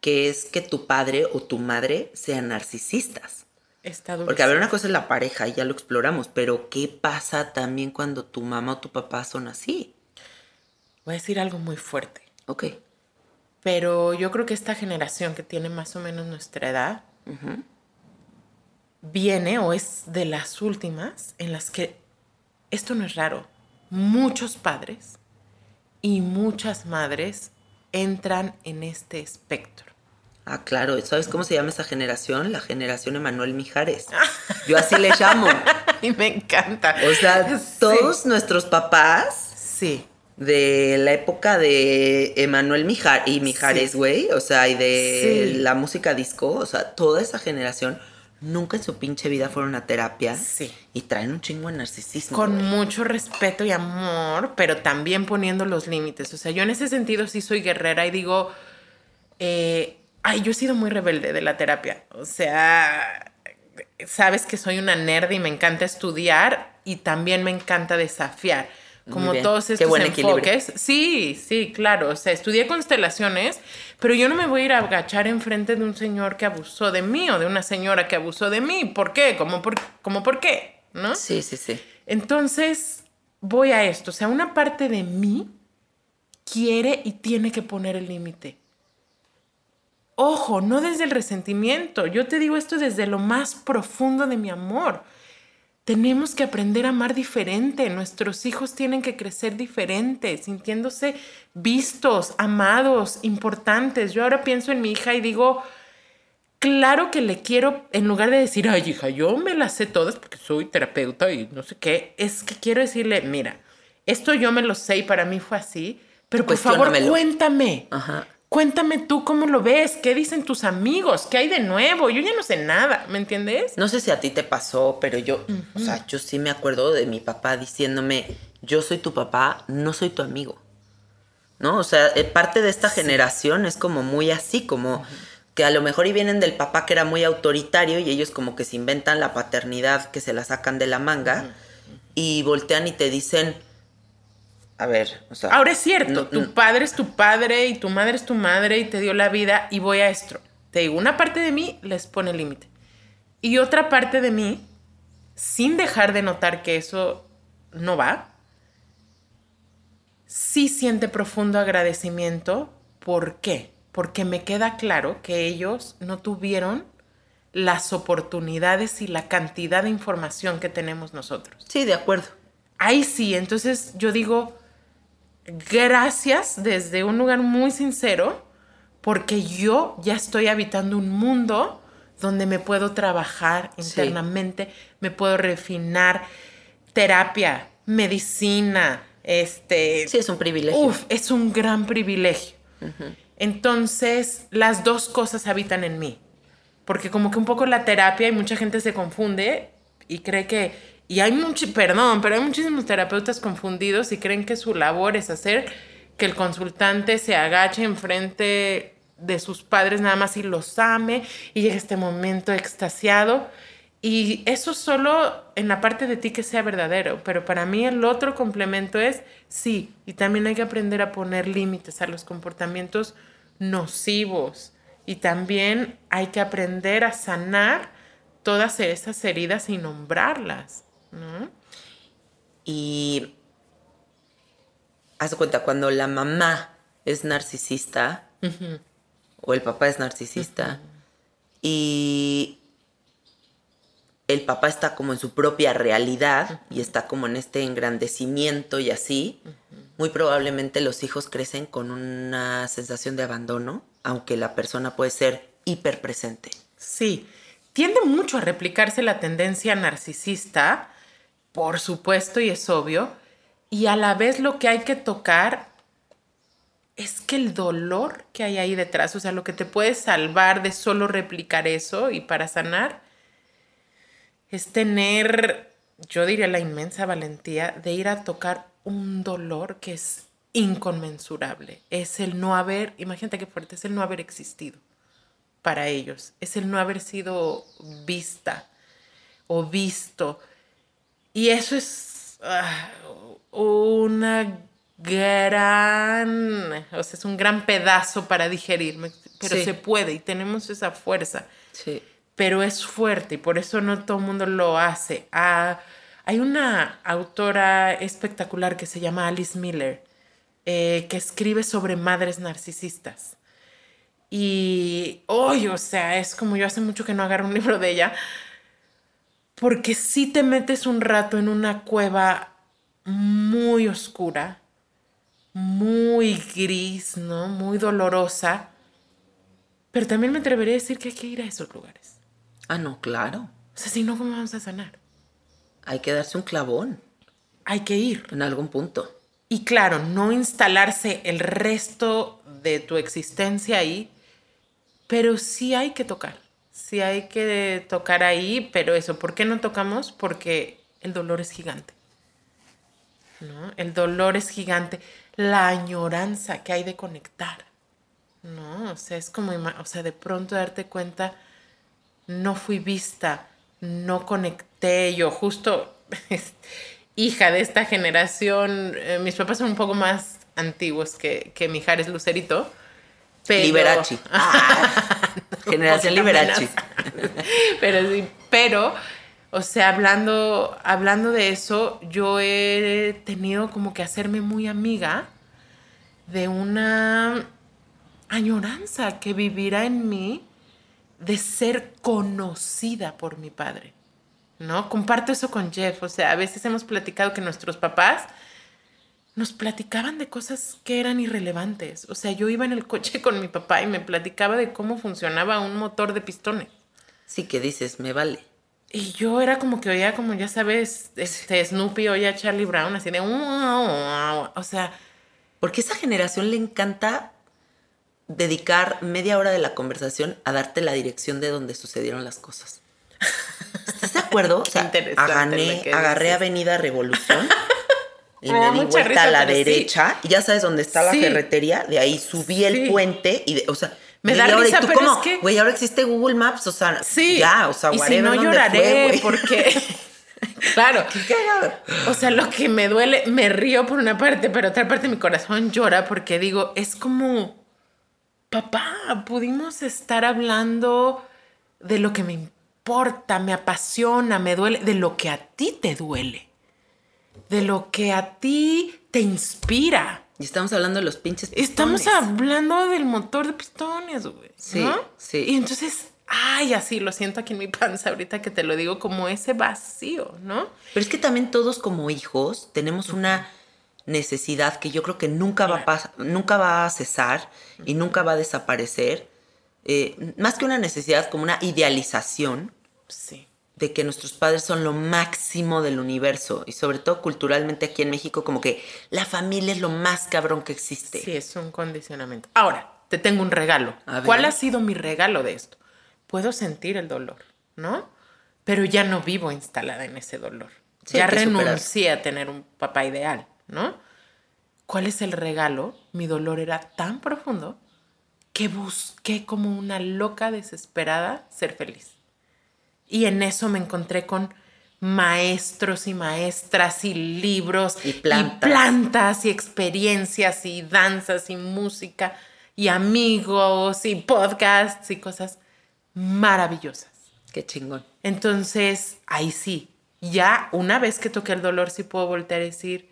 [SPEAKER 2] que es que tu padre o tu madre sean narcisistas.
[SPEAKER 3] Está
[SPEAKER 2] Porque a ver, una cosa es la pareja, y ya lo exploramos, pero ¿qué pasa también cuando tu mamá o tu papá son así?
[SPEAKER 3] Voy a decir algo muy fuerte.
[SPEAKER 2] Ok.
[SPEAKER 3] Pero yo creo que esta generación que tiene más o menos nuestra edad viene o es de las últimas en las que esto no es raro. Muchos padres y muchas madres entran en este espectro.
[SPEAKER 2] Ah, claro. ¿Sabes cómo se llama esa generación? La generación Emanuel Mijares. Yo así le llamo.
[SPEAKER 3] Y me encanta.
[SPEAKER 2] O sea,
[SPEAKER 3] Sí.
[SPEAKER 2] todos nuestros papás
[SPEAKER 3] Sí.
[SPEAKER 2] De la época de Emanuel Mijar y Mijares,
[SPEAKER 3] Sí.
[SPEAKER 2] güey, o sea, y de
[SPEAKER 3] Sí.
[SPEAKER 2] la música disco, o sea, toda esa generación nunca en su pinche vida fueron a terapia
[SPEAKER 3] Sí.
[SPEAKER 2] y traen un chingo de narcisismo.
[SPEAKER 3] Con
[SPEAKER 2] güey.
[SPEAKER 3] mucho respeto y amor, pero también poniendo los límites. O sea, yo en ese sentido sí soy guerrera y digo, eh, ay, yo he sido muy rebelde de la terapia. O sea, sabes que soy una nerd y me encanta estudiar y también me encanta desafiar. Como todos estos
[SPEAKER 2] buen equilibrio.
[SPEAKER 3] enfoques. Sí, sí, claro. O sea, estudié constelaciones, pero yo no me voy a ir a agachar enfrente de un señor que abusó de mí o de una señora que abusó de mí. ¿Por qué? ¿Cómo por, cómo por qué? ¿No?
[SPEAKER 2] Sí, sí, sí.
[SPEAKER 3] Entonces, voy a esto. O sea, una parte de mí quiere y tiene que poner el límite. Ojo, no desde el resentimiento. Yo te digo esto desde lo más profundo de mi amor. Tenemos que aprender a amar diferente. Nuestros hijos tienen que crecer diferente, sintiéndose vistos, amados, importantes. Yo ahora pienso en mi hija y digo, claro que le quiero, en lugar de decir, ay hija, yo me las sé todas porque soy terapeuta y no sé qué, es que quiero decirle, mira, esto yo me lo sé y para mí fue así, pero por favor cuéntame.
[SPEAKER 2] Ajá.
[SPEAKER 3] Cuéntame tú cómo lo ves, qué dicen tus amigos, qué hay de nuevo. Yo ya no sé nada, ¿me entiendes?
[SPEAKER 2] No sé si a ti te pasó, pero yo, o sea, yo sí me acuerdo de mi papá diciéndome, yo soy tu papá, no soy tu amigo. ¿No? O sea, eh, parte de esta generación es como muy así, como que a lo mejor y vienen del papá que era muy autoritario y ellos como que se inventan la paternidad que se la sacan de la manga y voltean y te dicen, a ver, o sea...
[SPEAKER 3] Ahora es cierto,
[SPEAKER 2] no-
[SPEAKER 3] tu
[SPEAKER 2] no-
[SPEAKER 3] padre es tu padre y tu madre es tu madre y te dio la vida y voy a esto. Te digo, una parte de mí les pone límite. Y otra parte de mí, sin dejar de notar que eso no va, sí siente profundo agradecimiento. ¿Por qué? Porque me queda claro que ellos no tuvieron las oportunidades y la cantidad de información que tenemos nosotros.
[SPEAKER 2] Sí, de acuerdo.
[SPEAKER 3] Ahí sí, entonces yo digo, gracias desde un lugar muy sincero, porque yo ya estoy habitando un mundo donde me puedo trabajar
[SPEAKER 2] Sí.
[SPEAKER 3] internamente, me puedo refinar, terapia, medicina, este...
[SPEAKER 2] Sí, es un privilegio.
[SPEAKER 3] Uf, es un gran privilegio. Entonces, las dos cosas habitan en mí. Porque como que un poco la terapia y mucha gente se confunde y cree que... Y hay mucho, perdón, pero hay muchísimos terapeutas confundidos y creen que su labor es hacer que el consultante se agache enfrente de sus padres nada más y los ame y llegue este momento extasiado. Y eso solo en la parte de ti que sea verdadero, pero para mí el otro complemento es sí, y también hay que aprender a poner límites a los comportamientos nocivos y también hay que aprender a sanar todas esas heridas y nombrarlas, ¿no?
[SPEAKER 2] Y haz de cuenta, cuando la mamá es narcisista o el papá es narcisista y el papá está como en su propia realidad y está como en este engrandecimiento y así, muy probablemente los hijos crecen con una sensación de abandono, aunque la persona puede ser hiper presente.
[SPEAKER 3] Sí, tiende mucho a replicarse la tendencia narcisista, por supuesto, y es obvio, y a la vez lo que hay que tocar es que el dolor que hay ahí detrás, o sea, lo que te puede salvar de solo replicar eso y para sanar, es tener, yo diría, la inmensa valentía de ir a tocar un dolor que es inconmensurable. Es el no haber, imagínate qué fuerte, es el no haber existido para ellos, es el no haber sido vista o visto. Y eso es ah, una gran, o sea, es un gran pedazo para digerir, pero se puede y tenemos esa fuerza.
[SPEAKER 2] Sí.
[SPEAKER 3] Pero es fuerte y por eso no todo el mundo lo hace. Ah, hay una autora espectacular que se llama Alice Miller, eh, que escribe sobre madres narcisistas. Y hoy, o sea, es como yo hace mucho que no agarro un libro de ella, porque si te metes un rato en una cueva muy oscura, muy gris, ¿no? Muy dolorosa. Pero también me atrevería a decir que hay que ir a esos lugares.
[SPEAKER 2] Ah, no, claro.
[SPEAKER 3] O sea, si no, ¿cómo vamos a sanar?
[SPEAKER 2] Hay que darse un clavón.
[SPEAKER 3] Hay que ir.
[SPEAKER 2] En algún punto.
[SPEAKER 3] Y claro, no instalarse el resto de tu existencia ahí, pero sí hay que tocar. Sí hay que tocar ahí, pero eso, ¿por qué no tocamos? Porque el dolor es gigante. ¿no? El dolor es gigante la añoranza que hay de conectar, ¿no? O sea, es como, o sea, de pronto darte cuenta, no fui vista, no conecté, yo justo, hija de esta generación, eh, mis papás son un poco más antiguos que, que Mijares Lucerito.
[SPEAKER 2] Pero... Liberace. Ah, generación Liberace.
[SPEAKER 3] pero sí, pero o sea, hablando, hablando de eso, yo he tenido como que hacerme muy amiga de una añoranza que vivirá en mí de ser conocida por mi padre. ¿No? Comparto eso con Jeff. O sea, a veces hemos platicado que nuestros papás nos platicaban de cosas que eran irrelevantes. O sea, yo iba en el coche con mi papá y me platicaba de cómo funcionaba un motor de pistones.
[SPEAKER 2] Sí, que dices, me vale.
[SPEAKER 3] Y yo era como que oía, como ya sabes, este Snoopy oía a Charlie Brown, así de. O sea.
[SPEAKER 2] Porque a esa generación le encanta dedicar media hora de la conversación a darte la dirección de donde sucedieron las cosas. ¿Estás de acuerdo? O sea, agarré Avenida Revolución y me, di vuelta a la derecha y ya sabes dónde está la ferretería, de ahí subí el puente y, de, o sea,
[SPEAKER 3] me da risa, pero
[SPEAKER 2] cómo?
[SPEAKER 3] es que...
[SPEAKER 2] Güey, ahora existe Google Maps, o sea,
[SPEAKER 3] sí.
[SPEAKER 2] ya, o sea,
[SPEAKER 3] y si no lloraré porque... claro.
[SPEAKER 2] Qué
[SPEAKER 3] o sea, lo que me duele, me río por una parte, pero otra parte mi corazón llora porque digo, es como, papá, pudimos estar hablando de lo que me importa, me apasiona, me duele, de lo que a ti te duele, de lo que a ti te inspira.
[SPEAKER 2] Y estamos hablando de los pinches
[SPEAKER 3] pistones. Estamos hablando del motor de pistones, güey.
[SPEAKER 2] Sí, sí.
[SPEAKER 3] Y entonces, ay, así lo siento aquí en mi panza ahorita que te lo digo, como ese vacío, ¿no?
[SPEAKER 2] Pero es que también todos como hijos tenemos una necesidad que yo creo que nunca va a, nunca va a cesar y nunca va a desaparecer. Eh, más que una necesidad, como una idealización.
[SPEAKER 3] Sí
[SPEAKER 2] de que nuestros padres son lo máximo del universo y sobre todo culturalmente aquí en México como que la familia es lo más cabrón que existe.
[SPEAKER 3] Sí, es un condicionamiento. Ahora, te tengo un regalo. ¿Cuál ha sido mi regalo de esto? Puedo sentir el dolor, ¿no? Pero ya no vivo instalada en ese dolor. ya renuncié a tener un papá ideal, ¿no? ¿Cuál es el regalo? Mi dolor era tan profundo que busqué como una loca desesperada ser feliz. Y en eso me encontré con maestros y maestras y libros
[SPEAKER 2] y plantas.
[SPEAKER 3] y plantas y experiencias y danzas y música y amigos y podcasts y cosas maravillosas.
[SPEAKER 2] Qué chingón.
[SPEAKER 3] Entonces, ahí sí, ya una vez que toqué el dolor, sí puedo voltear a decir,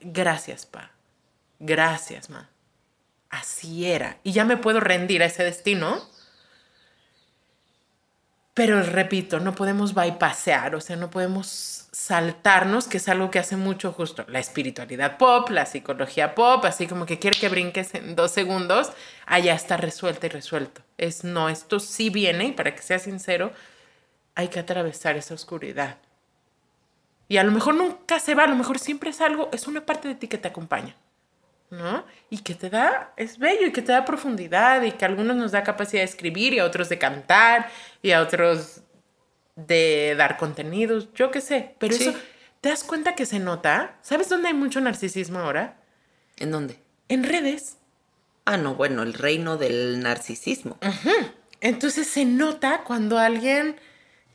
[SPEAKER 3] gracias, pa. Gracias, ma. Así era. Y ya me puedo rendir a ese destino pero repito, no podemos bypassear, o sea, no podemos saltarnos, que es algo que hace mucho justo la espiritualidad pop, la psicología pop, así como que quiere que brinques en dos segundos, allá está resuelto y resuelto. Es no, esto sí viene y para que sea sincero, hay que atravesar esa oscuridad. Y a lo mejor nunca se va, a lo mejor siempre es algo, es una parte de ti que te acompaña. ¿No? Y que te da, es bello y que te da profundidad y que a algunos nos da capacidad de escribir y a otros de cantar y a otros de dar contenidos, yo qué sé, pero
[SPEAKER 2] Sí.
[SPEAKER 3] eso, ¿te das cuenta que se nota? ¿Sabes dónde hay mucho narcisismo ahora?
[SPEAKER 2] ¿En dónde?
[SPEAKER 3] En redes.
[SPEAKER 2] Ah, no, bueno, el reino del narcisismo.
[SPEAKER 3] Entonces se nota cuando alguien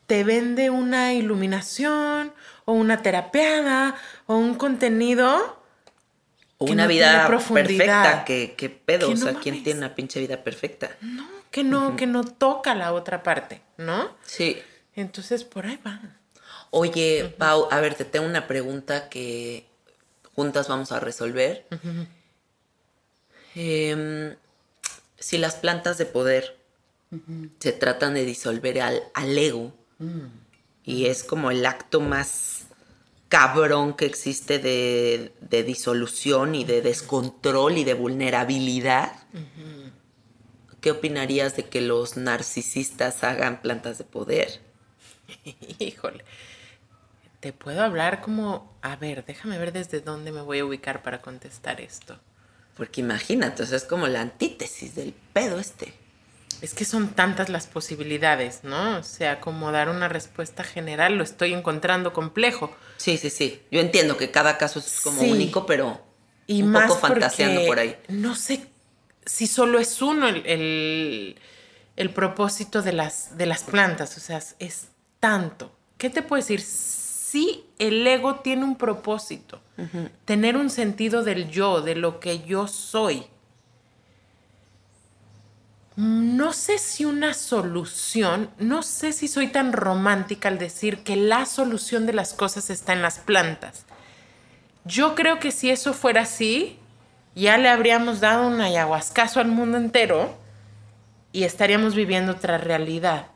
[SPEAKER 3] te vende una iluminación o una terapeada o un contenido
[SPEAKER 2] una
[SPEAKER 3] no
[SPEAKER 2] vida perfecta, que, que pedo,
[SPEAKER 3] Que
[SPEAKER 2] o
[SPEAKER 3] no
[SPEAKER 2] sea, ¿quién tiene una pinche vida perfecta?
[SPEAKER 3] que no, que no toca la otra parte, ¿no?
[SPEAKER 2] Sí.
[SPEAKER 3] Entonces por ahí va.
[SPEAKER 2] Oye, Pau, a ver, te tengo una pregunta que juntas vamos a resolver. Em, si las plantas de poder se tratan de disolver al, al ego y es como el acto más cabrón que existe de, de disolución y de descontrol y de vulnerabilidad, ¿qué opinarías de que los narcisistas hagan plantas de poder?
[SPEAKER 3] Híjole. Te puedo hablar como, a ver, déjame ver desde dónde me voy a ubicar para contestar esto.
[SPEAKER 2] Porque imagínate, o sea, es como la antítesis del pedo este.
[SPEAKER 3] Es que son tantas las posibilidades, ¿no? O sea, como dar una respuesta general lo estoy encontrando complejo.
[SPEAKER 2] Sí, sí, sí. Yo entiendo que cada caso es como
[SPEAKER 3] Sí.
[SPEAKER 2] único, pero
[SPEAKER 3] Y
[SPEAKER 2] un
[SPEAKER 3] más
[SPEAKER 2] poco fantaseando por ahí.
[SPEAKER 3] No sé si solo es uno el, el- el propósito de las, de las plantas, o sea, es- es tanto. ¿Qué te puedo decir? Sí, el ego tiene un propósito, tener un sentido del yo, de lo que yo soy. No sé si una solución, no sé si soy tan romántica al decir que la solución de las cosas está en las plantas. Yo creo que si eso fuera así, ya le habríamos dado un ayahuascazo al mundo entero y estaríamos viviendo otra realidad.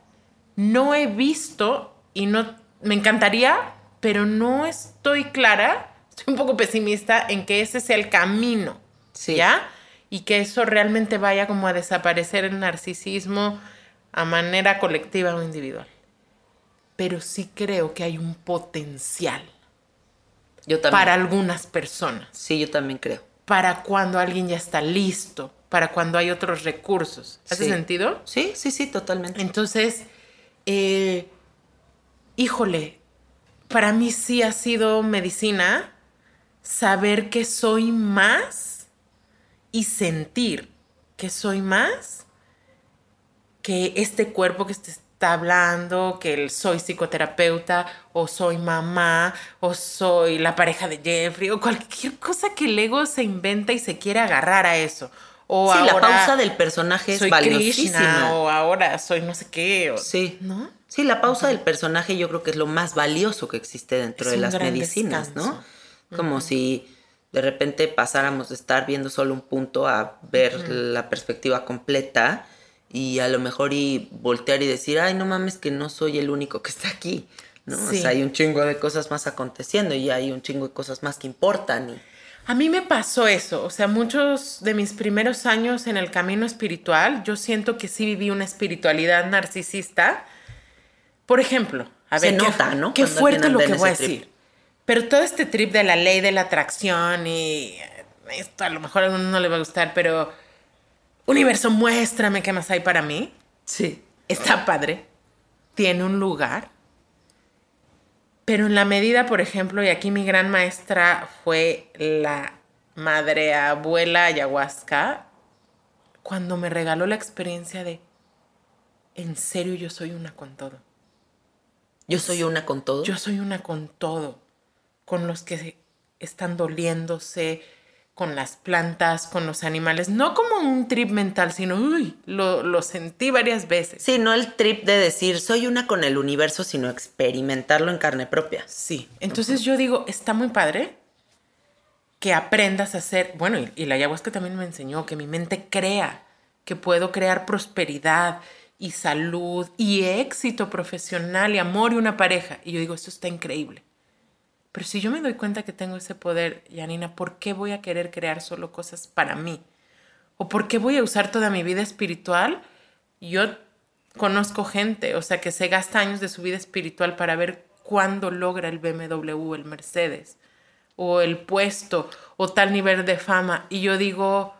[SPEAKER 3] No he visto y no me encantaría, pero no estoy clara, estoy un poco pesimista en que ese sea el camino.
[SPEAKER 2] Sí.
[SPEAKER 3] ¿Ya? Y que eso realmente vaya como a desaparecer el narcisismo a manera colectiva o individual. Pero sí creo que hay un potencial
[SPEAKER 2] Yo también.
[SPEAKER 3] para algunas personas,
[SPEAKER 2] Sí, yo también creo.
[SPEAKER 3] para cuando alguien ya está listo, para cuando hay otros recursos. ¿Hace
[SPEAKER 2] Sí.
[SPEAKER 3] sentido?
[SPEAKER 2] Sí, sí, sí, totalmente.
[SPEAKER 3] Entonces, eh, híjole, para mí sí ha sido medicina saber que soy más y sentir que soy más que este cuerpo que te está hablando, que el soy psicoterapeuta o soy mamá o soy la pareja de Jeffrey o cualquier cosa que el ego se inventa y se quiere agarrar a eso. O
[SPEAKER 2] sí, la pausa del personaje es valiosísima.
[SPEAKER 3] Krishna o ahora soy no sé qué. o-
[SPEAKER 2] Sí.
[SPEAKER 3] ¿No?
[SPEAKER 2] Sí, la pausa del personaje yo creo que es lo más valioso que existe dentro
[SPEAKER 3] Es
[SPEAKER 2] de las medicinas,
[SPEAKER 3] descanso.
[SPEAKER 2] ¿no? Como si de repente pasáramos de estar viendo solo un punto a ver la perspectiva completa y a lo mejor y voltear y decir, ay, no mames que no soy el único que está aquí, ¿no?
[SPEAKER 3] Sí.
[SPEAKER 2] O sea, hay un chingo de cosas más aconteciendo y hay un chingo de cosas más que importan. Y...
[SPEAKER 3] A mí me pasó eso, o sea, muchos de mis primeros años en el camino espiritual, yo siento que sí viví una espiritualidad narcisista. Por ejemplo, a
[SPEAKER 2] Se
[SPEAKER 3] ver, qué-
[SPEAKER 2] nota, ¿no?
[SPEAKER 3] Qué fuerte lo que voy a
[SPEAKER 2] trip.
[SPEAKER 3] Pero todo este trip de la ley de la atracción y eh, esto a lo mejor a uno no le va a gustar, pero universo, muéstrame qué más hay para mí.
[SPEAKER 2] Sí.
[SPEAKER 3] está padre, tiene un lugar, pero en la medida, por ejemplo, y aquí mi gran maestra fue la madre abuela ayahuasca, cuando me regaló la experiencia de, en serio yo soy una con todo.
[SPEAKER 2] Yo soy una con todo.
[SPEAKER 3] Yo soy una con todo, con los que están doliéndose, con las plantas, con los animales, no como un trip mental, sino, uy, lo, lo sentí varias veces.
[SPEAKER 2] Sí, no el trip de decir soy una con el universo, sino experimentarlo en carne propia.
[SPEAKER 3] Sí, entonces yo digo, está muy padre que aprendas a hacer, bueno, y, y la ayahuasca también me enseñó que mi mente crea, que puedo crear prosperidad y salud y éxito profesional y amor y una pareja. Y yo digo, esto está increíble. Pero si yo me doy cuenta que tengo ese poder, Janina, ¿por qué voy a querer crear solo cosas para mí? ¿O por qué voy a usar toda mi vida espiritual? Yo conozco gente, o sea, que se gasta años de su vida espiritual para ver cuándo logra el BMW el Mercedes. o el puesto o tal nivel de fama. Y yo digo,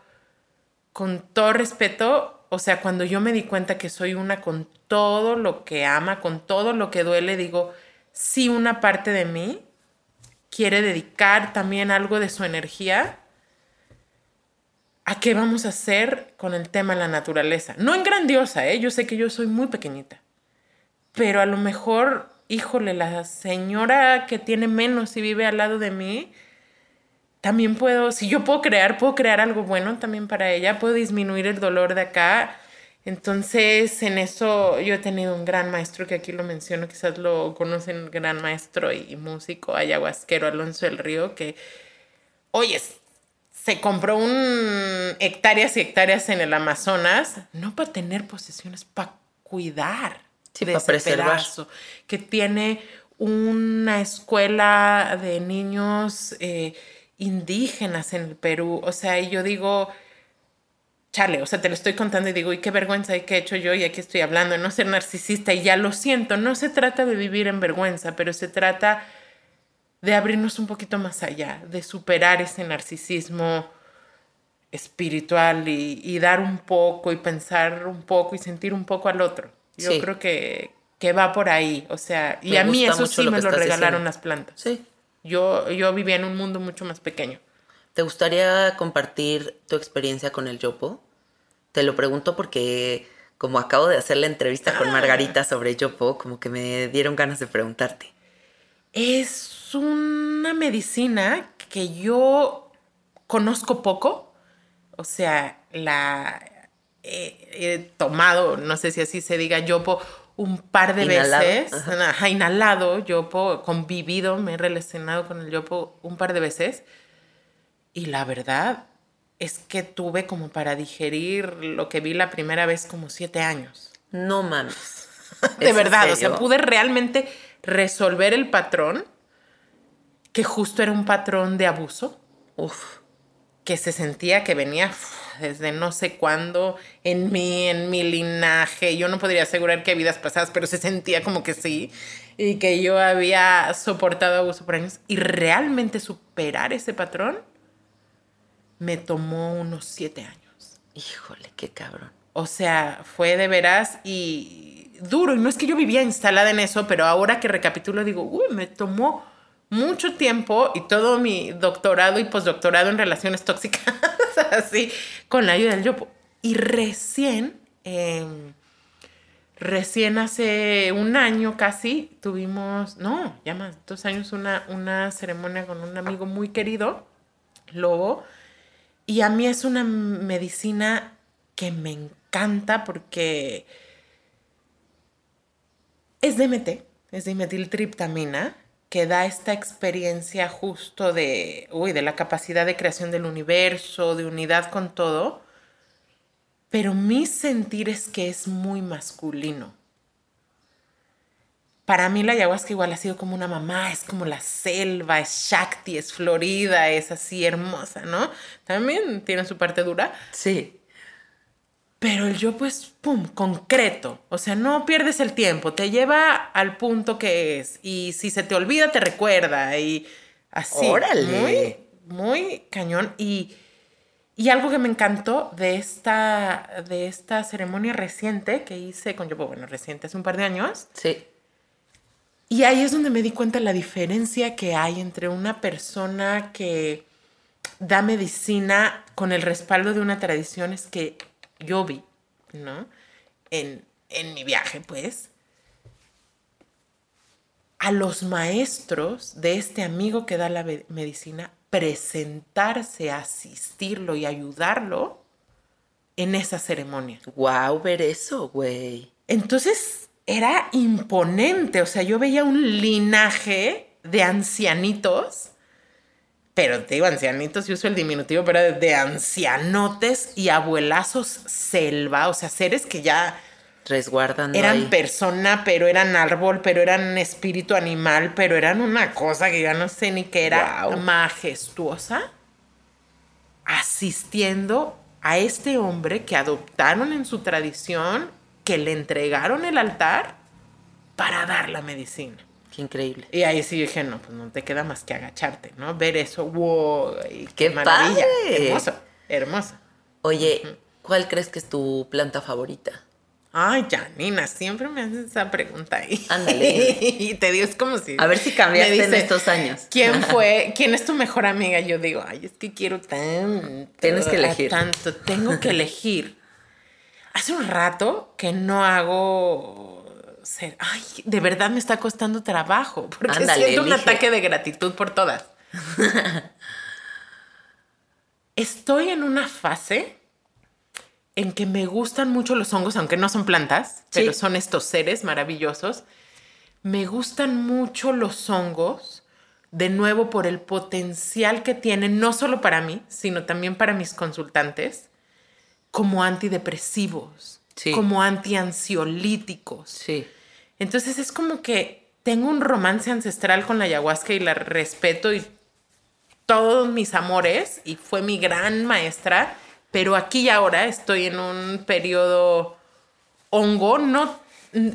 [SPEAKER 3] con todo respeto, o sea, cuando yo me di cuenta que soy una con todo lo que ama, con todo lo que duele, digo, sí una parte de mí quiere dedicar también algo de su energía a qué vamos a hacer con el tema de la naturaleza. No en grandiosa, ¿eh? yo sé que yo soy muy pequeñita, pero a lo mejor, híjole, la señora que tiene menos y vive al lado de mí, también puedo, si yo puedo crear, puedo crear algo bueno también para ella, puedo disminuir el dolor de acá. Entonces, en eso yo he tenido un gran maestro que aquí lo menciono, quizás lo conocen, gran maestro y, músico ayahuasquero Alonso del Río, que, oye, se compró un hectáreas y hectáreas en el Amazonas, no para tener posesiones, para cuidar
[SPEAKER 2] sí, para preservar.
[SPEAKER 3] que tiene una escuela de niños eh, indígenas en el Perú. O sea, y yo digo, chale, o sea, te lo estoy contando y digo, y qué vergüenza y qué he hecho yo y aquí estoy hablando de no ser narcisista y ya lo siento. No se trata de vivir en vergüenza, pero se trata de abrirnos un poquito más allá, de superar ese narcisismo espiritual y, dar un poco y pensar un poco y sentir un poco al otro. Yo creo que, que, va por ahí, o sea, y a mí eso sí me lo regalaron las plantas.
[SPEAKER 2] Sí.
[SPEAKER 3] Yo, yo vivía en un mundo mucho más pequeño.
[SPEAKER 2] ¿Te gustaría compartir tu experiencia con el Yopo? Te lo pregunto porque como acabo de hacer la entrevista con Margarita sobre Yopo, como que me dieron ganas de preguntarte.
[SPEAKER 3] Es una medicina que yo conozco poco, o sea, la he, tomado, no sé si así se diga, yopo un par de veces, Ajá. inhalado yopo, convivido, me he relacionado con el yopo un par de veces y la verdad es que tuve como para digerir lo que vi la primera vez como siete años.
[SPEAKER 2] No mames.
[SPEAKER 3] de verdad, o sea, pude realmente resolver el patrón que justo era un patrón de abuso.
[SPEAKER 2] Uf.
[SPEAKER 3] Que se sentía que venía desde no sé cuándo en mí, en mi linaje. Yo no podría asegurar que vidas pasadas, pero se sentía como que sí. Y que yo había soportado abuso por años. Y realmente superar ese patrón me tomó unos siete años.
[SPEAKER 2] Híjole, qué cabrón.
[SPEAKER 3] O sea, fue de veras y duro. Y no es que yo vivía instalada en eso, pero ahora que recapitulo digo, uy, me tomó mucho tiempo y todo mi doctorado y postdoctorado en relaciones tóxicas, así, con la ayuda del yopo. Y recién, em, recién hace un año casi, tuvimos, no, ya más, dos años, una, una ceremonia con un amigo muy querido, Lobo. Y a mí es una medicina que me encanta porque es DMT, es dimetiltriptamina que da esta experiencia justo de, uy, de la capacidad de creación del universo, de unidad con todo, pero mi sentir es que es muy masculino. Para mí la ayahuasca igual ha sido como una mamá, es como la selva, es Shakti, es florida, es así hermosa, ¿no? También tiene su parte dura.
[SPEAKER 2] Sí.
[SPEAKER 3] Pero el yo, pues, pum, concreto. O sea, no pierdes el tiempo, te lleva al punto que es. Y si se te olvida, te recuerda. Y así.
[SPEAKER 2] Órale.
[SPEAKER 3] Muy, muy cañón. Y, y algo que me encantó de esta, de esta ceremonia reciente que hice con yo, bueno, reciente, hace un par de años.
[SPEAKER 2] Sí.
[SPEAKER 3] Y ahí es donde me di cuenta la diferencia que hay entre una persona que da medicina con el respaldo de una tradición es que yo vi, ¿no? En, en mi viaje, pues, a los maestros de este amigo que da la medicina presentarse, asistirlo y ayudarlo en esa ceremonia.
[SPEAKER 2] Wow, ver eso, güey.
[SPEAKER 3] Entonces era imponente, o sea, yo veía un linaje de ancianitos pero te digo ancianitos, yo uso el diminutivo, pero de, ancianotes y abuelazos selva, o sea, seres que ya
[SPEAKER 2] resguardan.
[SPEAKER 3] Eran persona, pero eran árbol, pero eran espíritu animal, pero eran una cosa que ya no sé ni qué era majestuosa, asistiendo a este hombre que adoptaron en su tradición, que le entregaron el altar para dar la medicina.
[SPEAKER 2] Qué increíble.
[SPEAKER 3] Y ahí sí dije, no, pues no te queda más que agacharte, ¿no? Ver eso, wow, y
[SPEAKER 2] ¡Qué
[SPEAKER 3] maravilla.
[SPEAKER 2] padre!
[SPEAKER 3] Hermoso, hermoso.
[SPEAKER 2] Oye, ¿cuál crees que es tu planta favorita?
[SPEAKER 3] Ay, Janina, siempre me haces esa pregunta ahí.
[SPEAKER 2] Ándale.
[SPEAKER 3] y te digo, es como si.
[SPEAKER 2] A ver si cambiaste
[SPEAKER 3] me
[SPEAKER 2] en
[SPEAKER 3] dice,
[SPEAKER 2] estos años.
[SPEAKER 3] ¿Quién fue? ¿Quién es tu mejor amiga? Yo digo, ay, es que quiero tanto.
[SPEAKER 2] Tienes que elegir.
[SPEAKER 3] Tanto, tengo que elegir. Hace un rato que no hago. ser- Ay, de verdad me está costando trabajo. Porque
[SPEAKER 2] Ándale,
[SPEAKER 3] siento un
[SPEAKER 2] elige.
[SPEAKER 3] ataque de gratitud por todas. Estoy en una fase en que me gustan mucho los hongos, aunque no son plantas, pero son estos seres maravillosos. Me gustan mucho los hongos, de nuevo por el potencial que tienen, no solo para mí, sino también para mis consultantes, como antidepresivos,
[SPEAKER 2] Sí.
[SPEAKER 3] como antiansiolíticos.
[SPEAKER 2] Sí.
[SPEAKER 3] Entonces es como que tengo un romance ancestral con la ayahuasca y la respeto y todos mis amores y fue mi gran maestra, pero aquí y ahora estoy en un periodo hongo, no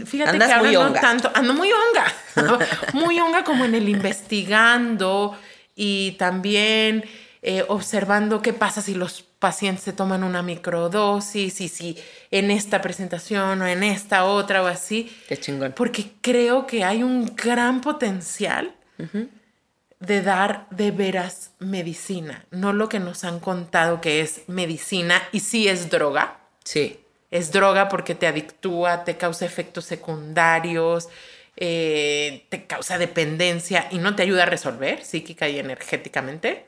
[SPEAKER 3] fíjate
[SPEAKER 2] Andas
[SPEAKER 3] que ahora
[SPEAKER 2] muy
[SPEAKER 3] no
[SPEAKER 2] honga.
[SPEAKER 3] tanto, ando muy honga, muy honga como en el investigando y también eh, observando qué pasa si los pacientes se toman una microdosis y si en esta presentación o en esta otra o así,
[SPEAKER 2] Qué chingón.
[SPEAKER 3] porque creo que hay un gran potencial de dar de veras medicina, no lo que nos han contado que es medicina y sí es droga.
[SPEAKER 2] Sí.
[SPEAKER 3] Es droga porque te adictúa, te causa efectos secundarios, eh, te causa dependencia y no te ayuda a resolver psíquica y energéticamente.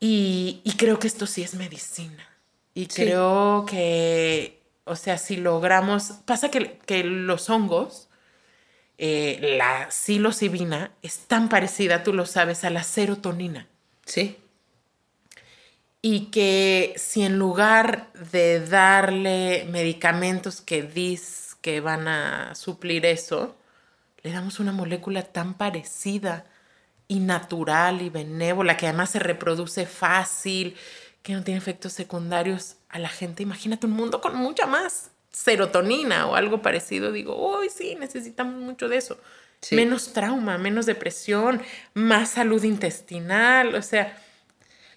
[SPEAKER 3] Y, y creo que esto sí es medicina. Y
[SPEAKER 2] Sí.
[SPEAKER 3] creo que, o sea, si logramos, pasa que, que los hongos, eh, la psilocibina es tan parecida, tú lo sabes, a la serotonina
[SPEAKER 2] Sí.
[SPEAKER 3] y que si en lugar de darle medicamentos que dis que van a suplir eso, le damos una molécula tan parecida y natural y benévola, que además se reproduce fácil, que no tiene efectos secundarios a la gente, imagínate un mundo con mucha más serotonina o algo parecido, digo, uy, sí, necesitamos mucho de eso.
[SPEAKER 2] Sí.
[SPEAKER 3] Menos trauma, menos depresión, más salud intestinal, o sea,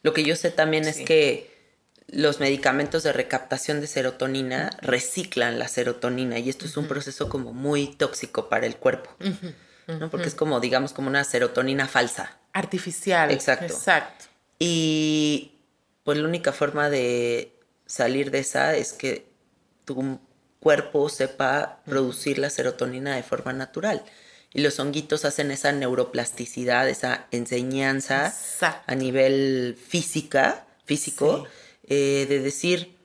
[SPEAKER 2] Lo que yo sé también es que los medicamentos de recaptación de serotonina reciclan la serotonina y esto es un proceso como muy tóxico para el cuerpo, ¿no? Porque es como, digamos, como una serotonina falsa.
[SPEAKER 3] Artificial.
[SPEAKER 2] Exacto.
[SPEAKER 3] Exacto.
[SPEAKER 2] Y pues la única forma de salir de esa es que tu cuerpo sepa producir la serotonina de forma natural. Y los honguitos hacen esa neuroplasticidad, esa enseñanza
[SPEAKER 3] Exacto.
[SPEAKER 2] a nivel física, físico, eh, de decir,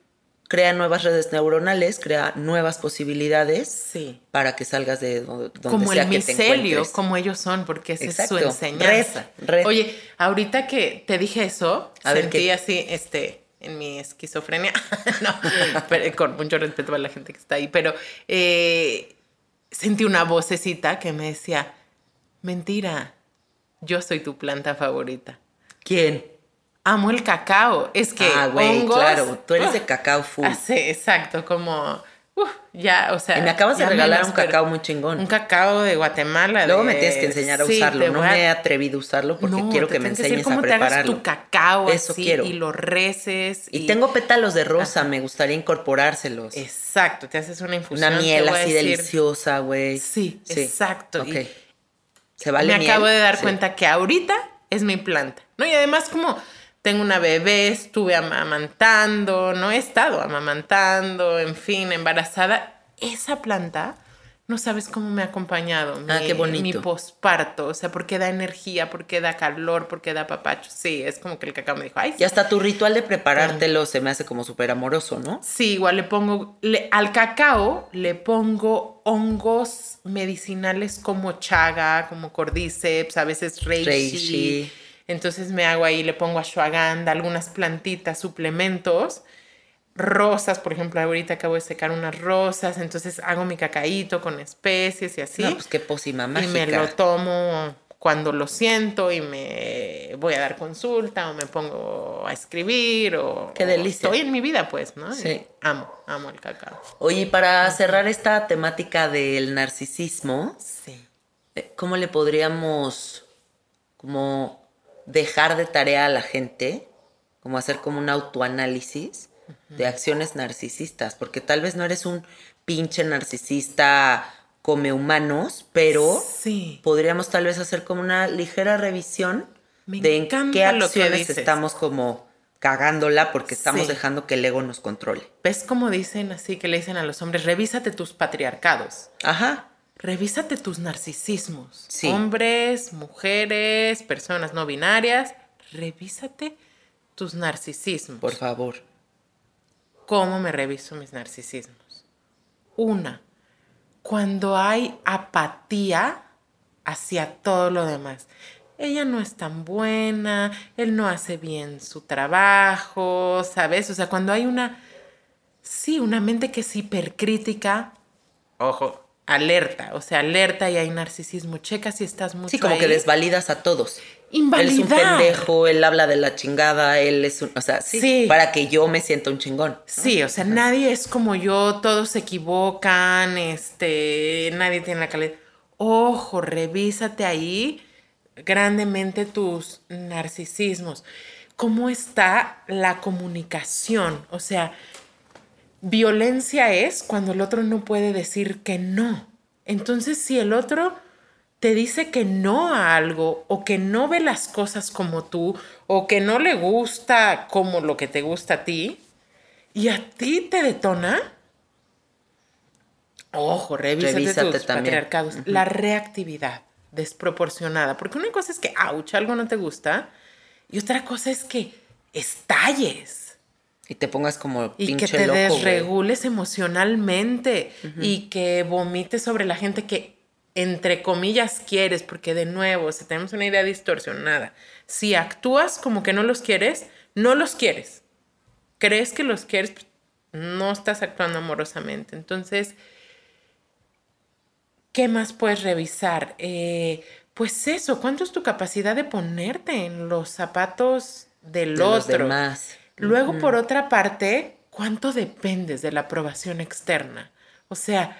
[SPEAKER 2] crea nuevas redes neuronales, crea nuevas posibilidades
[SPEAKER 3] Sí.
[SPEAKER 2] para que salgas de do- donde
[SPEAKER 3] Como
[SPEAKER 2] sea
[SPEAKER 3] el
[SPEAKER 2] que te
[SPEAKER 3] micelio,
[SPEAKER 2] encuentres.
[SPEAKER 3] como ellos son, porque esa
[SPEAKER 2] Exacto.
[SPEAKER 3] es su enseñanza.
[SPEAKER 2] Red, red.
[SPEAKER 3] Oye, ahorita que te dije eso,
[SPEAKER 2] A
[SPEAKER 3] sentí así, este, en mi esquizofrenia, no, pero con mucho respeto a la gente que está ahí, pero eh, sentí una vocecita que me decía, mentira, yo soy tu planta favorita.
[SPEAKER 2] ¿Quién?
[SPEAKER 3] Amo el cacao. Es que
[SPEAKER 2] ah, güey,
[SPEAKER 3] hongos,
[SPEAKER 2] claro, tú eres de cacao full.
[SPEAKER 3] Ah, sí, exacto, como uf, ya, o sea.
[SPEAKER 2] Y me acabas de regalar un cacao muy chingón.
[SPEAKER 3] Un cacao de Guatemala.
[SPEAKER 2] Luego
[SPEAKER 3] de-
[SPEAKER 2] me tienes que enseñar a
[SPEAKER 3] Sí,
[SPEAKER 2] usarlo. No
[SPEAKER 3] a-
[SPEAKER 2] me he atrevido a usarlo porque
[SPEAKER 3] No,
[SPEAKER 2] quiero que me
[SPEAKER 3] decir
[SPEAKER 2] enseñes
[SPEAKER 3] cómo
[SPEAKER 2] a
[SPEAKER 3] te hagas
[SPEAKER 2] prepararlo.
[SPEAKER 3] tu cacao
[SPEAKER 2] Eso
[SPEAKER 3] así
[SPEAKER 2] quiero.
[SPEAKER 3] y lo reces.
[SPEAKER 2] Y tengo pétalos de rosa, me gustaría incorporárselos.
[SPEAKER 3] Exacto, te haces una infusión.
[SPEAKER 2] Una miel así
[SPEAKER 3] decir-
[SPEAKER 2] deliciosa, güey.
[SPEAKER 3] Sí, exacto.
[SPEAKER 2] Ok.
[SPEAKER 3] Y
[SPEAKER 2] ¿Se vale
[SPEAKER 3] me
[SPEAKER 2] miel?
[SPEAKER 3] acabo de dar
[SPEAKER 2] Sí.
[SPEAKER 3] cuenta que ahorita es mi planta, ¿no? Y además como tengo una bebé, estuve amamantando, no he estado amamantando, en fin, embarazada, esa planta, no sabes cómo me ha acompañado.
[SPEAKER 2] Ah,
[SPEAKER 3] mi,
[SPEAKER 2] qué bonito.
[SPEAKER 3] Mi posparto, o sea, porque da energía, porque da calor, porque da papacho. Sí, es como que el cacao me dijo, ay, sí.
[SPEAKER 2] Y hasta tu ritual de preparártelo se me hace como súper amoroso, ¿no?
[SPEAKER 3] Sí, igual le pongo, le- al cacao le pongo hongos medicinales como chaga, como cordyceps, a veces reishi.
[SPEAKER 2] Reishi.
[SPEAKER 3] Entonces me hago ahí, le pongo ashwagandha, algunas plantitas, suplementos, rosas, por ejemplo, ahorita acabo de secar unas rosas, entonces hago mi cacaíto con especies y así.
[SPEAKER 2] No, pues qué pócima
[SPEAKER 3] y
[SPEAKER 2] mágica.
[SPEAKER 3] me lo tomo cuando lo siento y me voy a dar consulta o me pongo a escribir o
[SPEAKER 2] Qué delicia.
[SPEAKER 3] estoy en mi vida pues, ¿no?
[SPEAKER 2] Sí.
[SPEAKER 3] Y amo, amo el cacao.
[SPEAKER 2] Oye, y para cerrar esta temática del narcisismo,
[SPEAKER 3] Sí.
[SPEAKER 2] eh, ¿cómo le podríamos como dejar de tarea a la gente? Como hacer como un autoanálisis de acciones narcisistas, porque tal vez no eres un pinche narcisista come humanos, pero
[SPEAKER 3] Sí.
[SPEAKER 2] podríamos tal vez hacer como una ligera revisión
[SPEAKER 3] Me
[SPEAKER 2] de en qué acciones estamos como cagándola porque estamos
[SPEAKER 3] Sí.
[SPEAKER 2] dejando que el ego nos controle.
[SPEAKER 3] ¿Ves cómo dicen así que le dicen a los hombres, revísate tus patriarcados?
[SPEAKER 2] Ajá.
[SPEAKER 3] Revísate tus narcisismos.
[SPEAKER 2] Sí.
[SPEAKER 3] Hombres, mujeres, personas no binarias, revísate tus narcisismos.
[SPEAKER 2] Por favor.
[SPEAKER 3] ¿Cómo me reviso mis narcisismos? Una, cuando hay apatía hacia todo lo demás. Ella no es tan buena, él no hace bien su trabajo, ¿sabes? O sea, cuando hay una, sí, una mente que es hipercrítica, ojo, alerta, o sea, alerta y hay narcisismo. Checa si estás mucho
[SPEAKER 2] Sí, como que desvalidas a todos. Él es un
[SPEAKER 3] Invalidar.
[SPEAKER 2] pendejo, él habla de la chingada, él es un. O sea, sí,
[SPEAKER 3] Sí.
[SPEAKER 2] para que yo me sienta un chingón.
[SPEAKER 3] Sí, o sea, nadie es como yo, todos se equivocan, este, nadie tiene la calidad. Ojo, revísate ahí grandemente tus narcisismos. ¿Cómo está la comunicación? O sea, violencia es cuando el otro no puede decir que no. Entonces, si el otro te dice que no a algo o que no ve las cosas como tú o que no le gusta como lo que te gusta a ti y a ti te detona, ojo, revísate,
[SPEAKER 2] Revísate
[SPEAKER 3] tus
[SPEAKER 2] también.
[SPEAKER 3] patriarcados. La reactividad desproporcionada, porque una cosa es que, ouch, algo no te gusta y otra cosa es que estalles
[SPEAKER 2] Y te pongas como
[SPEAKER 3] y
[SPEAKER 2] pinche
[SPEAKER 3] que te
[SPEAKER 2] loco.
[SPEAKER 3] desregules emocionalmente y que vomites sobre la gente que entre comillas quieres, porque de nuevo, si tenemos una idea distorsionada, si actúas como que no los quieres, no los quieres. Crees que los quieres, pues, no estás actuando amorosamente. Entonces, ¿qué más puedes revisar? Eh, pues eso, ¿cuánto es tu capacidad de ponerte en los zapatos del
[SPEAKER 2] de los
[SPEAKER 3] otro?
[SPEAKER 2] demás.
[SPEAKER 3] Luego, por otra parte, ¿cuánto dependes de la aprobación externa? O sea,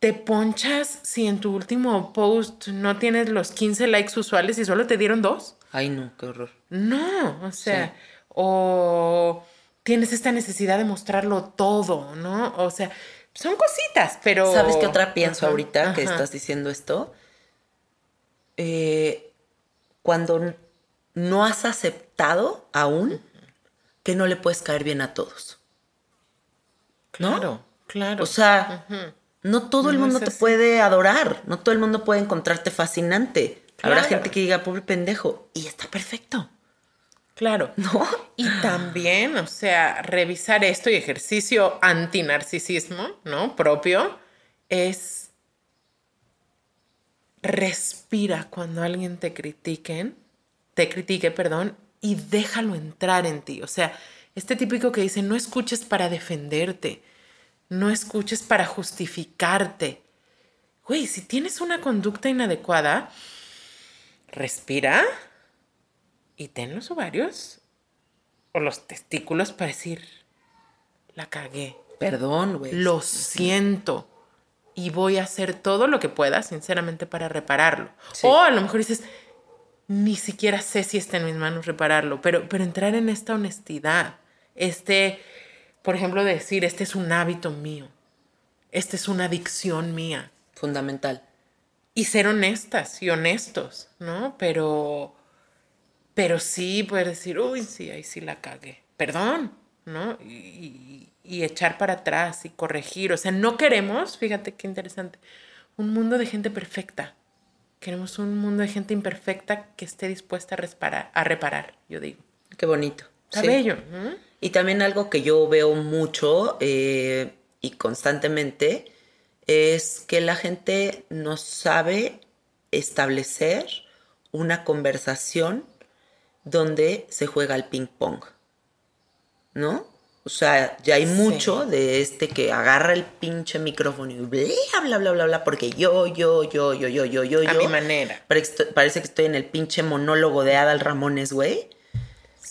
[SPEAKER 3] te ponchas si en tu último post no tienes los 15 likes usuales y solo te dieron dos.
[SPEAKER 2] Ay, no, qué horror.
[SPEAKER 3] No, o sea,
[SPEAKER 2] Sí.
[SPEAKER 3] o tienes esta necesidad de mostrarlo todo, ¿no? O sea, son cositas, pero...
[SPEAKER 2] ¿Sabes qué otra pienso
[SPEAKER 3] Ajá,
[SPEAKER 2] ahorita que estás diciendo esto? Eh, cuando no has aceptado aún que no le puedes caer bien a todos. ¿no?
[SPEAKER 3] Claro, claro.
[SPEAKER 2] O sea, no todo el mundo te puede adorar, no todo el mundo puede encontrarte fascinante. Habrá
[SPEAKER 3] Claro.
[SPEAKER 2] gente que diga, pobre pendejo, y está perfecto,
[SPEAKER 3] Claro.
[SPEAKER 2] ¿no?
[SPEAKER 3] Y también, o sea, revisar esto y ejercicio antinarcisismo, ¿no? Propio, es respira cuando alguien te critiquen, te critique, perdón, y déjalo entrar en ti. O sea, este típico que dice, no escuches para defenderte, no escuches para justificarte. Güey, si tienes una conducta inadecuada, respira y ten los ovarios o los testículos para decir, la cagué,
[SPEAKER 2] Perdón, güey.
[SPEAKER 3] lo siento y voy a hacer todo lo que pueda, sinceramente, para repararlo.
[SPEAKER 2] Sí.
[SPEAKER 3] O a lo mejor dices, ni siquiera sé si está en mis manos repararlo, pero, pero entrar en esta honestidad, este, por ejemplo, decir, este es un hábito mío, esta es una adicción mía
[SPEAKER 2] Fundamental.
[SPEAKER 3] y ser honestas y honestos, ¿no? Pero, pero sí poder decir, uy, sí, ahí sí la cagué, perdón, ¿no? Y, y- y echar para atrás y corregir. O sea, no queremos, fíjate qué interesante, un mundo de gente perfecta. Queremos un mundo de gente imperfecta que esté dispuesta a reparar, a reparar yo digo.
[SPEAKER 2] Qué bonito.
[SPEAKER 3] Está
[SPEAKER 2] Sí.
[SPEAKER 3] bello.
[SPEAKER 2] Y también algo que yo veo mucho eh, y constantemente es que la gente no sabe establecer una conversación donde se juega al ping pong. ¿No? O sea, ya hay mucho de este que agarra el pinche micrófono y bla, bla, bla, bla, bla, porque yo, yo, yo, yo, yo, yo, yo,
[SPEAKER 3] A
[SPEAKER 2] yo.
[SPEAKER 3] mi manera.
[SPEAKER 2] Parece que estoy- en el pinche monólogo de Adal Ramones, güey.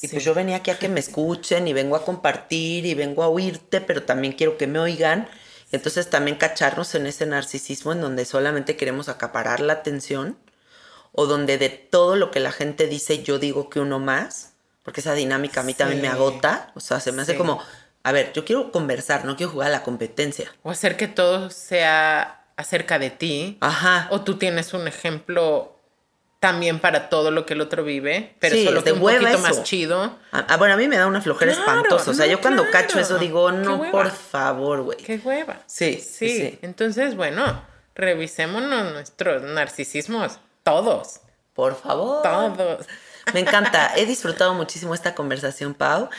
[SPEAKER 2] Y pues yo venía aquí a que me escuchen y vengo a compartir y vengo a oírte, pero también quiero que me oigan. Entonces también cacharnos en ese narcisismo en donde solamente queremos acaparar la atención o donde de todo lo que la gente dice yo digo que uno más, porque esa dinámica a mí también me
[SPEAKER 3] Sí.
[SPEAKER 2] agota. O sea, se me hace
[SPEAKER 3] Sí.
[SPEAKER 2] como, a ver, yo quiero conversar, no quiero jugar a la competencia.
[SPEAKER 3] O hacer que todo sea acerca de ti.
[SPEAKER 2] Ajá.
[SPEAKER 3] O tú tienes un ejemplo también para todo lo que el otro vive, pero
[SPEAKER 2] Sí,
[SPEAKER 3] solo
[SPEAKER 2] es
[SPEAKER 3] que un poquito
[SPEAKER 2] eso.
[SPEAKER 3] más chido.
[SPEAKER 2] Ah, ah, bueno, a mí me da una flojera
[SPEAKER 3] Claro,
[SPEAKER 2] espantosa. O sea,
[SPEAKER 3] no,
[SPEAKER 2] yo cuando
[SPEAKER 3] claro.
[SPEAKER 2] cacho eso digo, no, por favor, güey.
[SPEAKER 3] Qué hueva.
[SPEAKER 2] Sí, sí,
[SPEAKER 3] sí.
[SPEAKER 2] sí.
[SPEAKER 3] Entonces, bueno, revisémonos nuestros narcisismos. Todos.
[SPEAKER 2] Por favor.
[SPEAKER 3] Todos.
[SPEAKER 2] Me encanta. He disfrutado muchísimo esta conversación, Pau.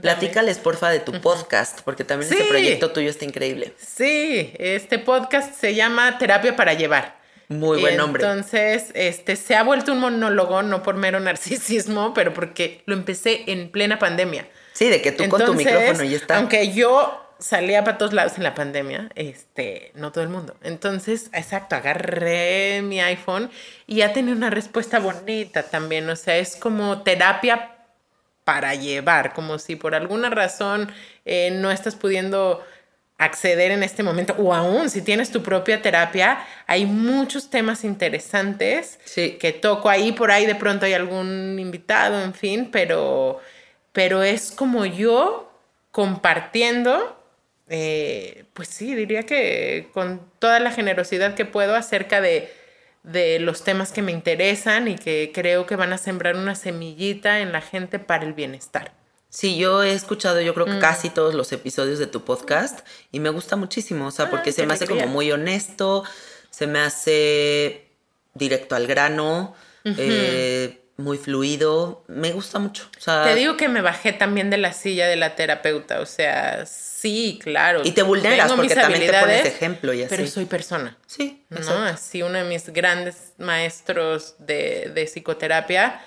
[SPEAKER 2] Platícales, porfa, de tu podcast, porque también ese
[SPEAKER 3] Sí.
[SPEAKER 2] proyecto tuyo está increíble.
[SPEAKER 3] Sí, este podcast se llama Terapia para Llevar.
[SPEAKER 2] Muy buen nombre.
[SPEAKER 3] Entonces, este se ha vuelto un monólogo, no por mero narcisismo, pero porque lo empecé en plena pandemia.
[SPEAKER 2] Sí, de que tú con tu micrófono y está.
[SPEAKER 3] Aunque yo salía para todos lados en la pandemia, este, no todo el mundo. Entonces, exacto, agarré mi iPhone y ya tenía una respuesta bonita también. O sea, es como terapia para llevar, como si por alguna razón eh, no estás pudiendo acceder en este momento, o aún si tienes tu propia terapia, hay muchos temas interesantes
[SPEAKER 2] Sí.
[SPEAKER 3] que toco ahí, por ahí de pronto hay algún invitado, en fin, pero, pero es como yo compartiendo, eh, pues sí, diría que con toda la generosidad que puedo acerca de, de los temas que me interesan y que creo que van a sembrar una semillita en la gente para el bienestar.
[SPEAKER 2] Sí, yo he escuchado, yo
[SPEAKER 3] Mm.
[SPEAKER 2] creo que casi todos los episodios de tu podcast y me gusta muchísimo, o sea, porque
[SPEAKER 3] Ay,
[SPEAKER 2] se me hace como muy honesto, se me hace directo al grano, eh, muy fluido, me gusta mucho. O sea,
[SPEAKER 3] Te digo que me bajé también de la silla de la terapeuta, o sea, sí, claro.
[SPEAKER 2] Y te vulneras
[SPEAKER 3] tengo
[SPEAKER 2] porque también te pones ejemplo y así.
[SPEAKER 3] Pero soy persona.
[SPEAKER 2] sí,
[SPEAKER 3] ¿no?
[SPEAKER 2] exacto.
[SPEAKER 3] Así uno de mis grandes maestros de, de psicoterapia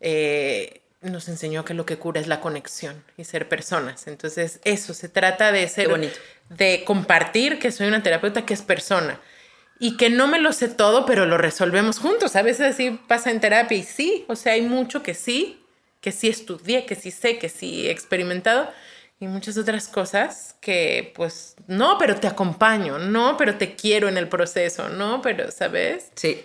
[SPEAKER 3] eh, nos enseñó que lo que cura es la conexión y ser personas. Entonces, eso, se trata de ser,
[SPEAKER 2] bonito.
[SPEAKER 3] de compartir que soy una terapeuta que es persona. Y que no me lo sé todo, pero lo resolvemos juntos. A veces así pasa en terapia y sí, o sea, hay mucho que sí, que sí estudié, que sí sé, que sí he experimentado y muchas otras cosas que pues no, pero te acompaño, no, pero te quiero en el proceso, no, pero, ¿sabes?
[SPEAKER 2] Sí.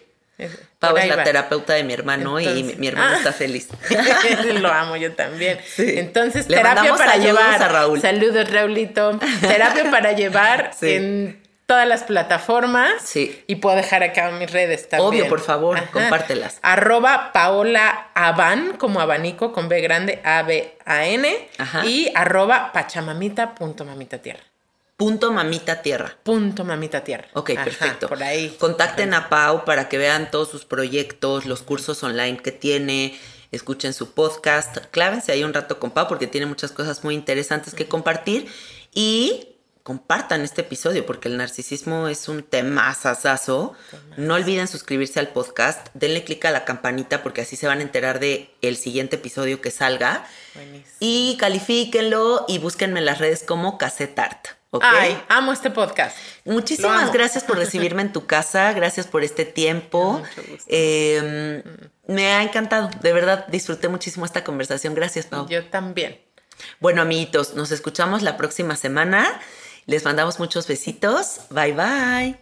[SPEAKER 2] Pau es la
[SPEAKER 3] va.
[SPEAKER 2] terapeuta de mi hermano y mi, hermano
[SPEAKER 3] Ah.
[SPEAKER 2] está feliz.
[SPEAKER 3] Lo amo yo también.
[SPEAKER 2] Sí.
[SPEAKER 3] Entonces,
[SPEAKER 2] Le
[SPEAKER 3] terapia para llevar.
[SPEAKER 2] a Raúl.
[SPEAKER 3] Saludos, Raulito. Terapia para llevar
[SPEAKER 2] Sí.
[SPEAKER 3] en todas las plataformas.
[SPEAKER 2] Sí.
[SPEAKER 3] Y puedo dejar acá mis redes también.
[SPEAKER 2] Obvio, por favor, compártelas.
[SPEAKER 3] Arroba Paola Aban, como abanico con B grande, A-B-A-N.
[SPEAKER 2] Ajá.
[SPEAKER 3] Y arroba pachamamita punto mamita tierra.
[SPEAKER 2] Punto mamita tierra.
[SPEAKER 3] Punto mamita tierra.
[SPEAKER 2] Ok,
[SPEAKER 3] Ajá,
[SPEAKER 2] perfecto.
[SPEAKER 3] Por ahí.
[SPEAKER 2] Contacten a Pau para que vean todos sus proyectos, los cursos online que tiene, escuchen su podcast, clávense ahí un rato con Pau porque tiene muchas cosas muy interesantes que compartir y compartan este episodio porque el narcisismo es un tema sasazo. No olviden suscribirse al podcast, denle clic a la campanita porque así se van a enterar de el siguiente episodio que salga.
[SPEAKER 3] Buenísimo.
[SPEAKER 2] Y califíquenlo y búsquenme en las redes como Casetart. ¿ok?
[SPEAKER 3] Ay, amo este podcast.
[SPEAKER 2] Muchísimas gracias por recibirme en tu casa, gracias por este tiempo.
[SPEAKER 3] Mucho gusto.
[SPEAKER 2] Eh, me ha encantado, de verdad disfruté muchísimo esta conversación. Gracias, Pau.
[SPEAKER 3] Yo también.
[SPEAKER 2] Bueno, amiguitos, nos escuchamos la próxima semana. Les mandamos muchos besitos. Bye, bye.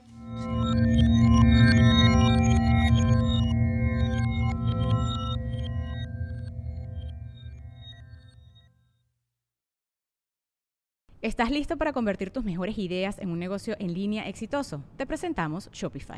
[SPEAKER 4] ¿Estás listo para convertir tus mejores ideas en un negocio en línea exitoso? Te presentamos Shopify.